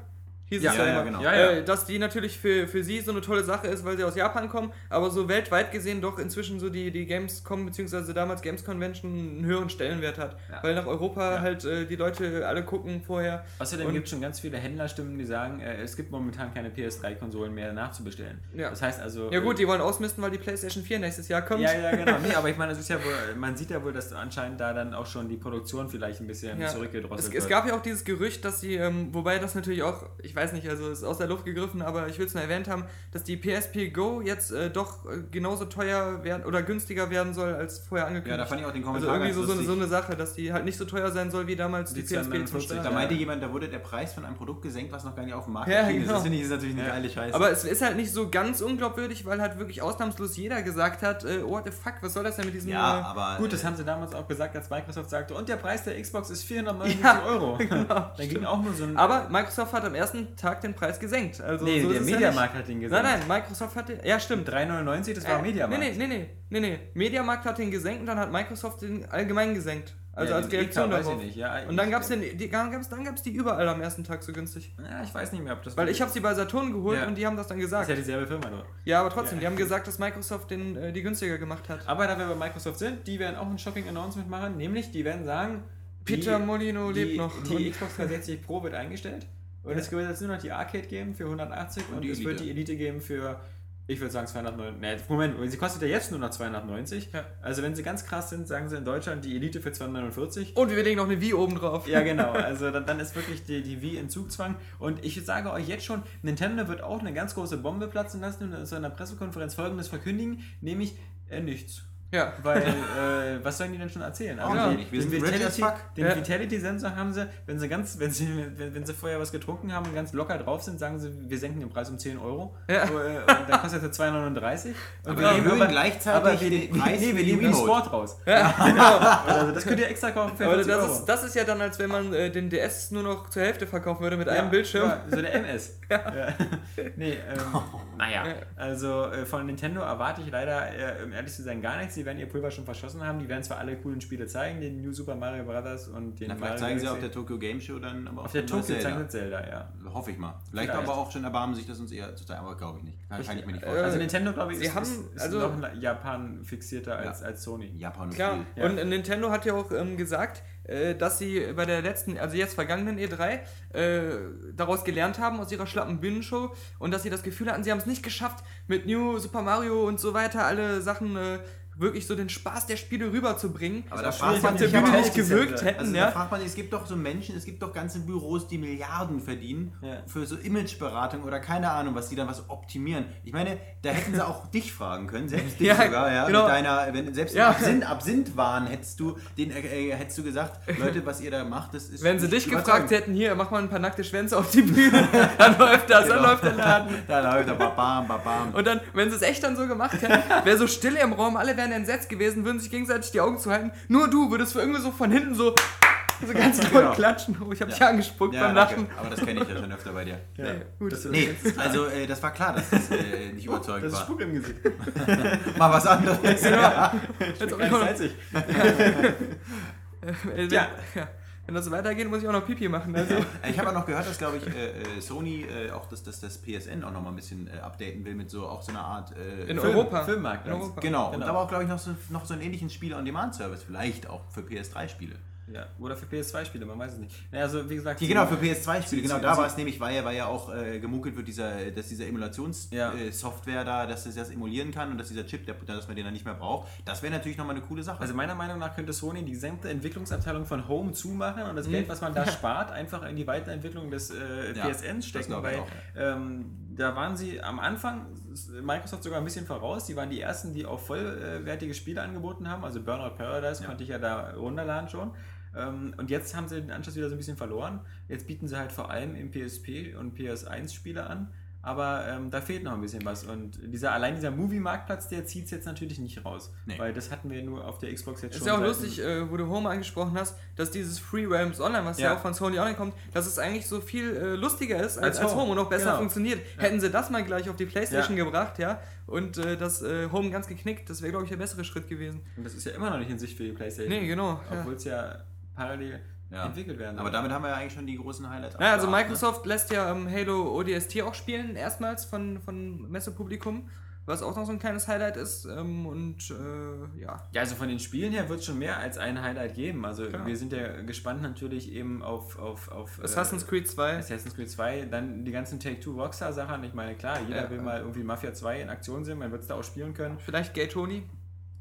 Hieß Ja, es ja, immer. genau. Ja, ja. Äh, dass die natürlich für, für sie so eine tolle Sache ist, weil sie aus Japan kommen, aber so weltweit gesehen doch inzwischen so die, die Gamescom, beziehungsweise damals Games Convention einen höheren Stellenwert hat. Ja. Weil nach Europa Ja. halt äh, die Leute alle gucken vorher. Außerdem gibt es schon ganz viele Händlerstimmen, die sagen, äh, es gibt momentan keine PS3-Konsolen mehr nachzubestellen. Ja. Das heißt also. Ja gut, äh, die wollen ausmisten, weil die PlayStation 4 nächstes Jahr kommt. Ja, ja, genau. Nee, aber ich meine, ja wohl, man sieht ja wohl, dass anscheinend da dann auch schon die Produktion vielleicht ein bisschen Ja. zurückgedrosselt Es, wird. es gab ja auch dieses Gerücht, dass sie, ähm, wobei das natürlich auch, ich weiß nicht, also ist aus der Luft gegriffen, aber ich will es nur erwähnt haben, dass die PSP Go jetzt äh, doch äh, genauso teuer werden oder günstiger werden soll als vorher Ja, angekündigt. da fand ich auch den also Kommentar irgendwie ganz so, so, eine, so eine Sache, dass die halt nicht so teuer sein soll wie damals die, Die PSP zum 249, Start. Da Ja. meinte jemand, da wurde der Preis von einem Produkt gesenkt, was noch gar nicht auf dem Markt Ja, ist. genau. Das finde ich ist natürlich eine Ja. geile Scheiße. Aber es ist halt nicht so ganz unglaubwürdig, weil halt wirklich ausnahmslos jeder gesagt hat, äh, what the fuck, was soll das denn mit diesem... ja, aber. Gut, das äh, haben sie damals auch gesagt, als Microsoft sagte, und der Preis der Xbox ist 479 Ja, Euro. genau. Dann ging auch nur so ein. aber Microsoft hat am ersten Tag den Preis gesenkt. Also nee, so der es ja Mediamarkt hat nicht. gesagt. Nein, nein, Microsoft hat den... Ja, stimmt. 3,99, das war Äh, Mediamarkt. Nee, nee, nee, nee, nee. Mediamarkt hat den gesenkt und dann hat Microsoft den allgemein gesenkt. Also Ja, als Reaktion EK weiß darauf. ja, und dann den, die, gab's, dann gab's die überall am ersten Tag so günstig. Ja, ich weiß nicht mehr, ob das. Weil ich habe sie bei Saturn geholt Ja. und die haben das dann Das gesagt. ist ja dieselbe Firma nur. Ja, aber trotzdem, die haben gesagt, dass Microsoft den, äh, die günstiger gemacht hat. Aber da wir bei Microsoft sind, die werden auch ein Shocking Announcement machen, nämlich die werden sagen, Peter Die- Molino die, lebt noch. Die Xbox 360 Pro wird eingestellt. Und es wird jetzt nur noch die Arcade geben für 180 und, die es wird die Elite geben für, ich würde sagen 290. Nee, Moment, sie kostet ja jetzt nur noch 290. Ja. Also wenn sie ganz krass sind, sagen sie in Deutschland die Elite für 249. Und wir legen noch eine Wii oben drauf. Ja, genau. Also dann, dann ist wirklich die, die Wii in Zugzwang. Und ich sage euch jetzt schon, Nintendo wird auch eine ganz große Bombe platzen lassen und in so einer Pressekonferenz folgendes verkündigen, nämlich äh, nichts. Ja. Weil, äh, was sollen die denn schon erzählen? Also Auch den- den Vitality, den Ja. Vitality-Sensor haben sie, wenn sie ganz, wenn sie, wenn, wenn sie vorher was getrunken haben und ganz locker drauf sind, sagen sie, wir senken den Preis um 10 Euro. Ja. So, äh, und dann kostet er 239. Und Aber wir erhöhen gleichzeitig aber wir, den Preis nee, wir die nehmen Remote. Sport raus. Ja, genau. Also das könnt ihr extra kaufen für Aber 40 das Euro. ist, das ist ja dann, als wenn man äh, den DS nur noch zur Hälfte verkaufen würde mit einem Ja, Bildschirm. Ja, so der MS. Ja. Nee, ähm, naja, Ja. also äh, von Nintendo erwarte ich leider, äh, um ehrlich zu sein, gar nichts. Die werden ihr Pulver schon verschossen haben. Die werden zwar alle coolen Spiele zeigen, den New Super Mario Bros. und den Na, Mario vielleicht zeigen sie auf der Tokyo Game Show dann aber auch Auf der Tokyo neues zeigen sie Zelda, ja. Hoffe ich mal. Vielleicht, Vielleicht. aber auch schon erbarmen sich das uns eher zu zeigen, aber glaube ich nicht. Kann, kann ich mir nicht Äh, vorstellen. Also Nintendo, glaube ich, sie ist, haben- ist, ist also- noch in Japan fixierter als, als Sony. Japan ist Klar. Ja. und Nintendo hat ja auch ähm, gesagt, äh, dass sie bei der letzten, also jetzt vergangenen E3, äh, daraus gelernt haben aus ihrer schlappen Bühnenshow und dass sie das Gefühl hatten, sie haben es nicht geschafft, mit New Super Mario und so weiter alle Sachen äh, wirklich so den Spaß der Spiele rüberzubringen. Aber da war fragt man sich auch, nicht gewirkt hätten, Also ja. da fragt man sich, es gibt doch so Menschen, es gibt doch ganze Büros, die Milliarden verdienen Ja. für so Imageberatung oder keine Ahnung, was die dann was optimieren. Ich meine, da hätten sie auch dich fragen können, selbst dich Ja, sogar, ja, genau. mit deiner, wenn, selbst Ja. Absinth, Absinth-Wahn hättest du, den, äh, äh, hättest du gesagt, Leute, was ihr da macht, das ist Wenn sie dich gefragt hätten, hier, mach mal ein paar nackte Schwänze auf die Bühne, dann läuft das, dann Genau. läuft der Laden. Da läuft er, babam, babam. Und dann, wenn sie es echt dann so gemacht hätten, wäre so Stille im Raum, alle wären entsetzt gewesen, würden sich gegenseitig die Augen zuhalten. Nur du würdest für irgendwie so von hinten so, so ganz doll Genau. klatschen. Oh, ich habe dich angespuckt Ja, beim danke. Lachen. Aber das kenne ich ja schon öfter bei dir. Ja. Nee, gut. Das, Nee, also äh, das war klar, dass das äh, nicht überzeugend das ist war. Spuck im Gesicht. Mal was anderes. Jetzt auch Ganz immer noch- salzig. Ja. Wenn das so weitergeht, muss ich auch noch Pipi machen. Also, Ich habe auch noch gehört, dass, glaube ich, äh, äh, Sony äh, auch das, das, das PSN auch noch mal ein bisschen äh, updaten will mit so auch so einer Art. Äh, in Film- Europa. Filmmarkt, In. Europa. Genau, und Genau. aber auch, glaube ich, noch so, noch so einen ähnlichen Spiele-on-Demand-Service, vielleicht auch für PS3-Spiele. Ja, oder für PS2-Spiele, man weiß es nicht. Naja, also wie gesagt, Die, genau, für PS2-Spiele, Sie- genau, da war es nämlich, weil ja, weil ja auch äh, gemunkelt wird, dieser, dass diese Emulationssoftware Ja. äh, da, dass es das emulieren kann und dass dieser Chip, der, dass man den dann nicht mehr braucht, das wäre natürlich nochmal eine coole Sache. Also meiner Meinung nach könnte Sony die gesamte Entwicklungsabteilung von Home zumachen und Mhm. das Geld, was man da spart, einfach in die Weiterentwicklung des äh, PSNs stecken, weil auch, ähm, da waren sie am Anfang, Microsoft sogar ein bisschen voraus, die waren die ersten, die auch vollwertige Spiele angeboten haben, also Burnout Paradise konnte ich ja da runterladen schon. Ähm, Und jetzt haben sie den Anschluss wieder so ein bisschen verloren. Jetzt bieten sie halt vor allem im PSP und PS1 Spiele an. Aber ähm, da fehlt noch ein bisschen was. Und dieser, allein dieser Movie-Marktplatz, der zieht es jetzt natürlich nicht raus. Nee. Weil das hatten wir nur auf der Xbox jetzt Ist schon. ja auch lustig, äh, wo du Home angesprochen hast, dass dieses Free Realms Online, was ja, Ja. auch von Sony Online kommt, dass es eigentlich so viel äh, lustiger ist als, Als als Home. Home. und auch besser Genau. funktioniert. Hätten sie das mal gleich auf die Playstation gebracht, ja, und äh, das äh, Home ganz geknickt, das wäre, glaube ich, der bessere Schritt gewesen. Und das ist ja immer noch nicht in Sicht für die PlayStation. Nee, genau. Ja. Obwohl es ja parallel Ja. entwickelt werden Aber damit haben wir ja eigentlich schon die großen Highlights. Ja, also abgehakt, Microsoft lässt ja ähm, Halo ODST auch spielen, erstmals von, von Messepublikum, was auch noch so ein kleines Highlight ist. Ähm, und äh, ja. Ja, also von den Spielen her wird es schon mehr als ein Highlight geben. Also Klar. wir sind ja gespannt natürlich eben auf, auf, auf äh, Assassin's Creed 2. Assassin's Creed 2, dann die ganzen Take-Two Rockstar-Sachen. Ich meine, klar, jeder Ja. will mal irgendwie Mafia 2 in Aktion sehen, man wird es da auch spielen können. Vielleicht Gay Tony.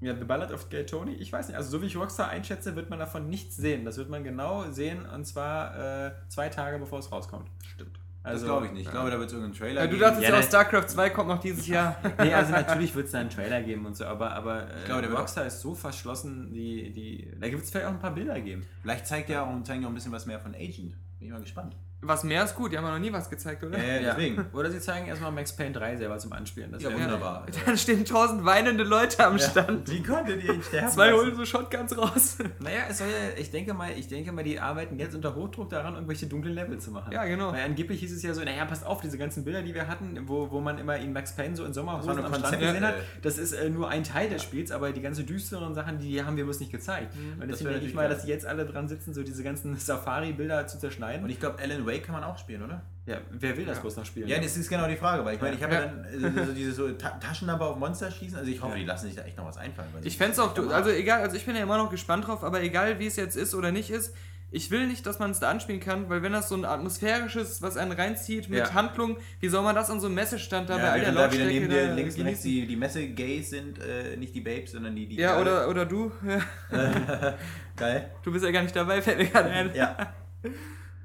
Ja, The Ballad of Gay Tony, ich weiß nicht, also so wie ich Rockstar einschätze, wird man davon nichts sehen. Das wird man genau sehen und zwar äh, zwei Tage bevor es rauskommt. Stimmt. Das Also, glaube ich nicht. Ich glaube, da wird es irgendeinen Trailer Ja, du geben. dachtest Ja, ja, auch ne- StarCraft 2 kommt noch dieses Jahr. Nee, also natürlich wird es da einen Trailer geben und so, aber, aber äh, glaube, der Rockstar ist so verschlossen, die, die, da gibt es vielleicht auch ein paar Bilder geben. Vielleicht zeigt er auch, zeigen die auch ein bisschen was mehr von Agent. Bin ich mal gespannt. Was mehr ist gut, die haben ja noch nie was gezeigt, oder? Äh, deswegen. Oder sie zeigen erstmal Max Payne 3 selber zum Anspielen. Das Ja, wär- wunderbar. Dann stehen tausend weinende Leute am Stand. Wie konntet ihr ihn sterben Zwei holen so Shotguns raus. Naja, es soll ja, ich denke mal, ich denke mal, die arbeiten jetzt unter Hochdruck daran, irgendwelche dunklen Level zu machen. Ja, genau. Weil angeblich hieß es ja so, naja, passt auf, diese ganzen Bilder, die wir hatten, wo, wo man immer ihn Max Payne so in Sommerhosen am Strand Konzept, gesehen hat, das ist äh, nur ein Teil des Spiels, aber die ganzen düsteren Sachen, die haben wir bloß nicht gezeigt. Und das deswegen denke ich mal, dass die jetzt alle dran sitzen, so diese ganzen Safari-Bilder zu zerschneiden. Und ich glaube, Alan Wake kann man auch spielen, oder? ja, wer will das bloß noch spielen? Ja, das ist genau die Frage, weil ich meine, ich habe ja. Ja. dann äh, so diese so Ta Taschenlampe auf Monster schießen, also ich hoffe, die lassen sich da echt noch was einfallen. weil Ich fände es auch, also egal, also ich bin ja immer noch gespannt drauf, aber egal wie es jetzt ist oder nicht ist, ich will nicht, dass man es da anspielen kann, weil wenn das so ein atmosphärisches, was einen reinzieht mit Ja. Handlung, wie soll man das an so einem Messestand da bei Ja, all der während da wieder Lautstärke neben dir da links genießen? die, die Messe-Gays sind, äh, nicht die Babes, sondern die, die Ja, oder, oder du. Geil. Du bist ja gar nicht dabei, fällt mir gerade ein. Ja.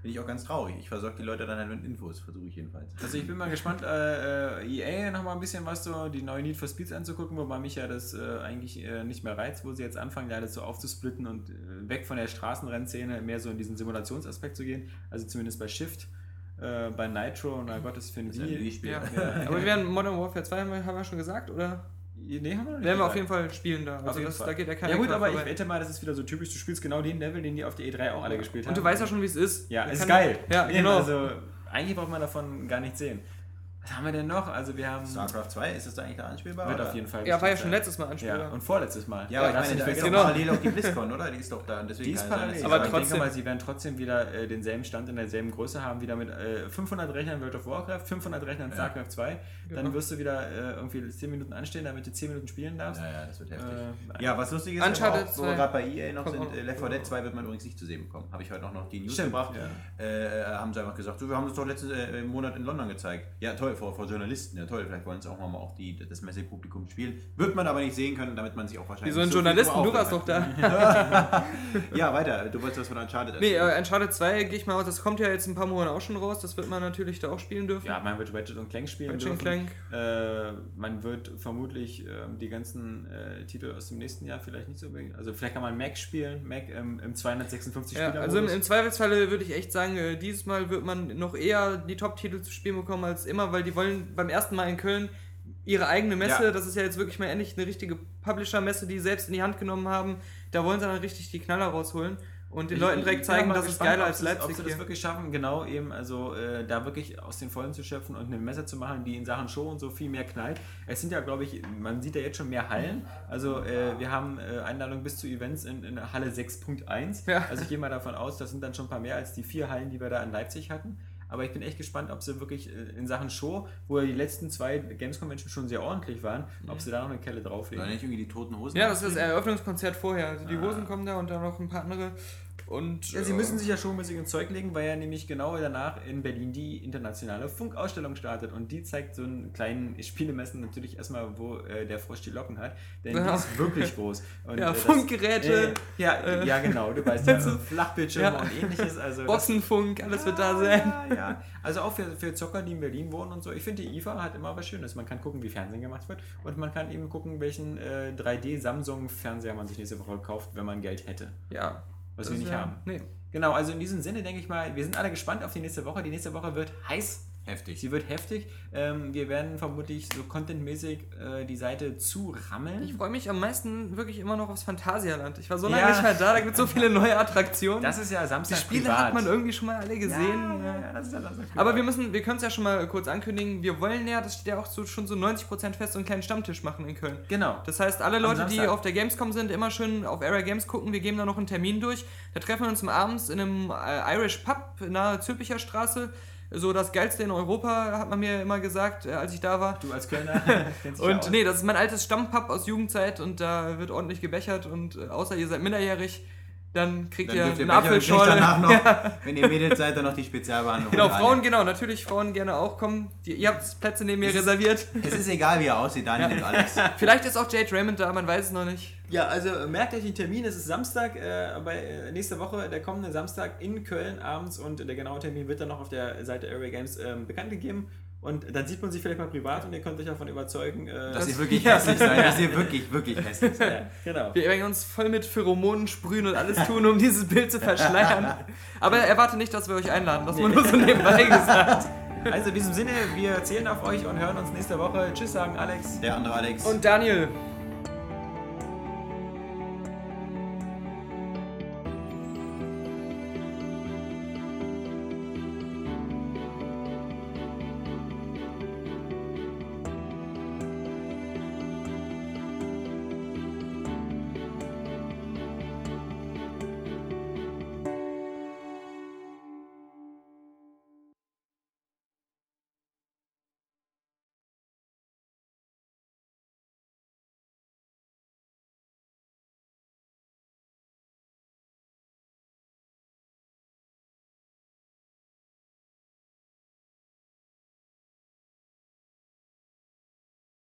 Bin ich auch ganz traurig. Ich versorge die Leute dann halt mit Infos, versuche ich jedenfalls. Also ich bin mal gespannt, äh, äh, EA noch mal ein bisschen was so, die neue Need for Speeds anzugucken, wobei mich ja das äh, eigentlich äh, nicht mehr reizt, wo sie jetzt anfangen, ja alles so aufzusplitten und äh, weg von der Straßenrennszene mehr so in diesen Simulationsaspekt zu gehen. Also zumindest bei Shift, äh, bei Nitro und oh Gott, das Wii. Wii-Spiel. Ja. Ja. Aber wir werden Modern Warfare 2 haben wir, haben wir schon gesagt, oder? Nee, haben wir noch nicht Werden wir auf jeden Fall spielen da. Also das, da geht ja keiner Ja gut, aber ich vorbei. wette mal, das ist wieder so typisch, du spielst genau den Level, den die auf der E3 auch alle gespielt haben. Und du weißt ja schon, wie es ist. Ja, es ist geil. Ja, genau. Also eigentlich braucht man davon gar nichts sehen. Was haben wir denn noch? Also wir haben... StarCraft 2, ist das da eigentlich da anspielbar? Wird oder? auf jeden Fall ja, war ja schon letztes Mal anspielbar. Ja, und vorletztes Mal. Ja, aber ich darfst meine, da ist vergessen. parallel auch die BlizzCon, oder? Die ist doch da. Deswegen Die ist parallel. Aber Aber ich denke trotzdem. mal, sie werden trotzdem wieder äh, denselben Stand in derselben Größe haben, wieder mit äh, 500 Rechnern World of Warcraft, 500 Rechnern StarCraft 2. Dann Genau. wirst du wieder äh, irgendwie 10 Minuten anstehen, damit du 10 Minuten spielen darfst. Ja, ja, das wird heftig. Äh, ja, was lustig ist, Uncharted wo 2 wir gerade bei EA noch sind, äh, Left 4 Dead 2 wird man übrigens nicht zu sehen bekommen. Habe ich heute noch die News Stimmt, gebracht. ja. Äh, haben sie einfach gesagt, so, wir haben das doch letzten äh, Monat in London gezeigt. Ja, toll, vor, vor Journalisten. Ja, toll, vielleicht wollen es auch mal auch die, das Messepublikum spielen. Wird man aber nicht sehen können, damit man sich auch wahrscheinlich Wie so ein viel Journalisten, du warst doch da. Ja, weiter. Du wolltest was von Uncharted Nee, erzählen. äh, Uncharted 2 gehe ich mal aus, das kommt ja jetzt ein paar Monate auch schon raus, das wird man natürlich da auch spielen dürfen. ja, man wird Ratchet und Clank spielen Ratchet dürfen. Clank. Äh, man wird vermutlich ähm, die ganzen äh, Titel aus dem nächsten Jahr vielleicht nicht so... Also vielleicht kann man Mac spielen, Mac ähm, im 256 Ja, Spieler also im, im Zweifelsfalle würde ich echt sagen, äh, dieses Mal wird man noch eher die Top-Titel zu spielen bekommen als immer, weil die wollen beim ersten Mal in Köln ihre eigene Messe, Ja. das ist ja jetzt wirklich mal endlich eine richtige Publisher-Messe, die sie selbst in die Hand genommen haben, da wollen sie dann richtig die Knaller rausholen und den Leuten direkt zeigen, mal das ist gespannt, geiler als Leipzig Ob sie das wirklich schaffen, genau eben, also äh, da wirklich aus den Vollen zu schöpfen und eine Messe zu machen, die in Sachen Show und so viel mehr knallt. Es sind ja, glaube ich, man sieht ja jetzt schon mehr Hallen. Also äh, wir haben äh, Einladungen bis zu Events in, in Halle 6.1. Ja. Also ich gehe mal davon aus, das sind dann schon ein paar mehr als die vier Hallen, die wir da in Leipzig hatten. Aber ich bin echt gespannt, ob sie wirklich äh, in Sachen Show, wo ja die letzten zwei Games Convention schon sehr ordentlich waren, ob sie da noch eine Kelle drauflegen. nicht irgendwie die toten Hosen Ja, das ist das? Eröffnungskonzert vorher. Also die Ah. Hosen kommen da und dann noch ein paar andere. Und Ja, sie äh, müssen sich ja showmäßig ins Zeug legen, weil ja nämlich genau danach in Berlin die internationale Funkausstellung startet und die zeigt so einen kleinen Spielemessen natürlich erstmal, wo äh, der Frosch die Locken hat, denn Ja. die ist wirklich groß. Und, Ja, das- Funkgeräte, Äh, ja, äh, ja, genau, du weißt ja, so- Flachbildschirme ja. und ähnliches. Also das- Bossenfunk, alles wird da sein. ja, ja. Also auch für, für Zocker, die in Berlin wohnen und so. Ich finde, die IFA hat immer was Schönes. Man kann gucken, wie Fernsehen gemacht wird und man kann eben gucken, welchen äh, 3D-Samsung-Fernseher man sich nächste Woche kauft, wenn man Geld hätte. Ja. Was das wir nicht ja- haben. Nee. Genau, also in diesem Sinne denke ich mal, wir sind alle gespannt auf die nächste Woche. Die nächste Woche wird heiß. Heftig. Sie wird heftig. Ähm, wir werden vermutlich so contentmäßig äh, die Seite zurammeln. Ich freue mich am meisten wirklich immer noch aufs Phantasialand. Ich war so lange Ja. nicht mehr da, da gibt es so viele neue Attraktionen. Das ist ja die Samstag Spiele privat. hat man irgendwie schon mal alle gesehen. Ja, ja, ja, das ist ja Samstag privat. Aber wir müssen, wir können es ja schon mal kurz ankündigen, wir wollen ja, das steht ja auch so, schon so 90% fest, so einen kleinen Stammtisch machen in Köln. Genau. Das heißt, alle Leute, die auf der Gamescom sind, immer schön auf Area Games gucken. Wir geben da noch einen Termin durch. Da treffen wir uns am abends in einem äh, Irish Pub nahe Zülpicher Straße. So das geilste in Europa, hat man mir immer gesagt, äh, als ich da war. Du als Kölner ja Und nee, das ist mein altes Stammpub aus Jugendzeit und da wird ordentlich gebechert und äh, außer ihr seid minderjährig, dann kriegt Dann ihr eine Apfelschorle. noch, wenn ihr Mädels seid, dann noch die Spezialbehandlung. Genau. Frauen, genau, natürlich Frauen gerne auch kommen. Die, ihr habt Plätze neben mir reserviert. Es ist egal, wie er aussieht, Daniel nimmt alles. Vielleicht ist auch Jade Raymond da, man weiß es noch nicht. Ja, also äh, merkt euch den Termin, es ist Samstag, äh, bei, äh, nächste Woche, der kommende Samstag in Köln abends und der genaue Termin wird dann noch auf der Seite Area Games ähm, bekannt gegeben. Und dann sieht man sich vielleicht mal privat und ihr könnt euch davon überzeugen. Äh, Dass Das- ihr wirklich hässlich seid, dass ihr wirklich, wirklich hässlich seid. ja, genau. Wir werden uns voll mit Pheromonen sprühen und alles tun, um dieses Bild zu verschleiern. Aber erwarte nicht, dass wir euch einladen, das mal nur so nebenbei gesagt. Also in diesem Sinne, wir zählen auf euch und hören uns nächste Woche. Tschüss sagen Alex. Der andere Alex. Und Daniel,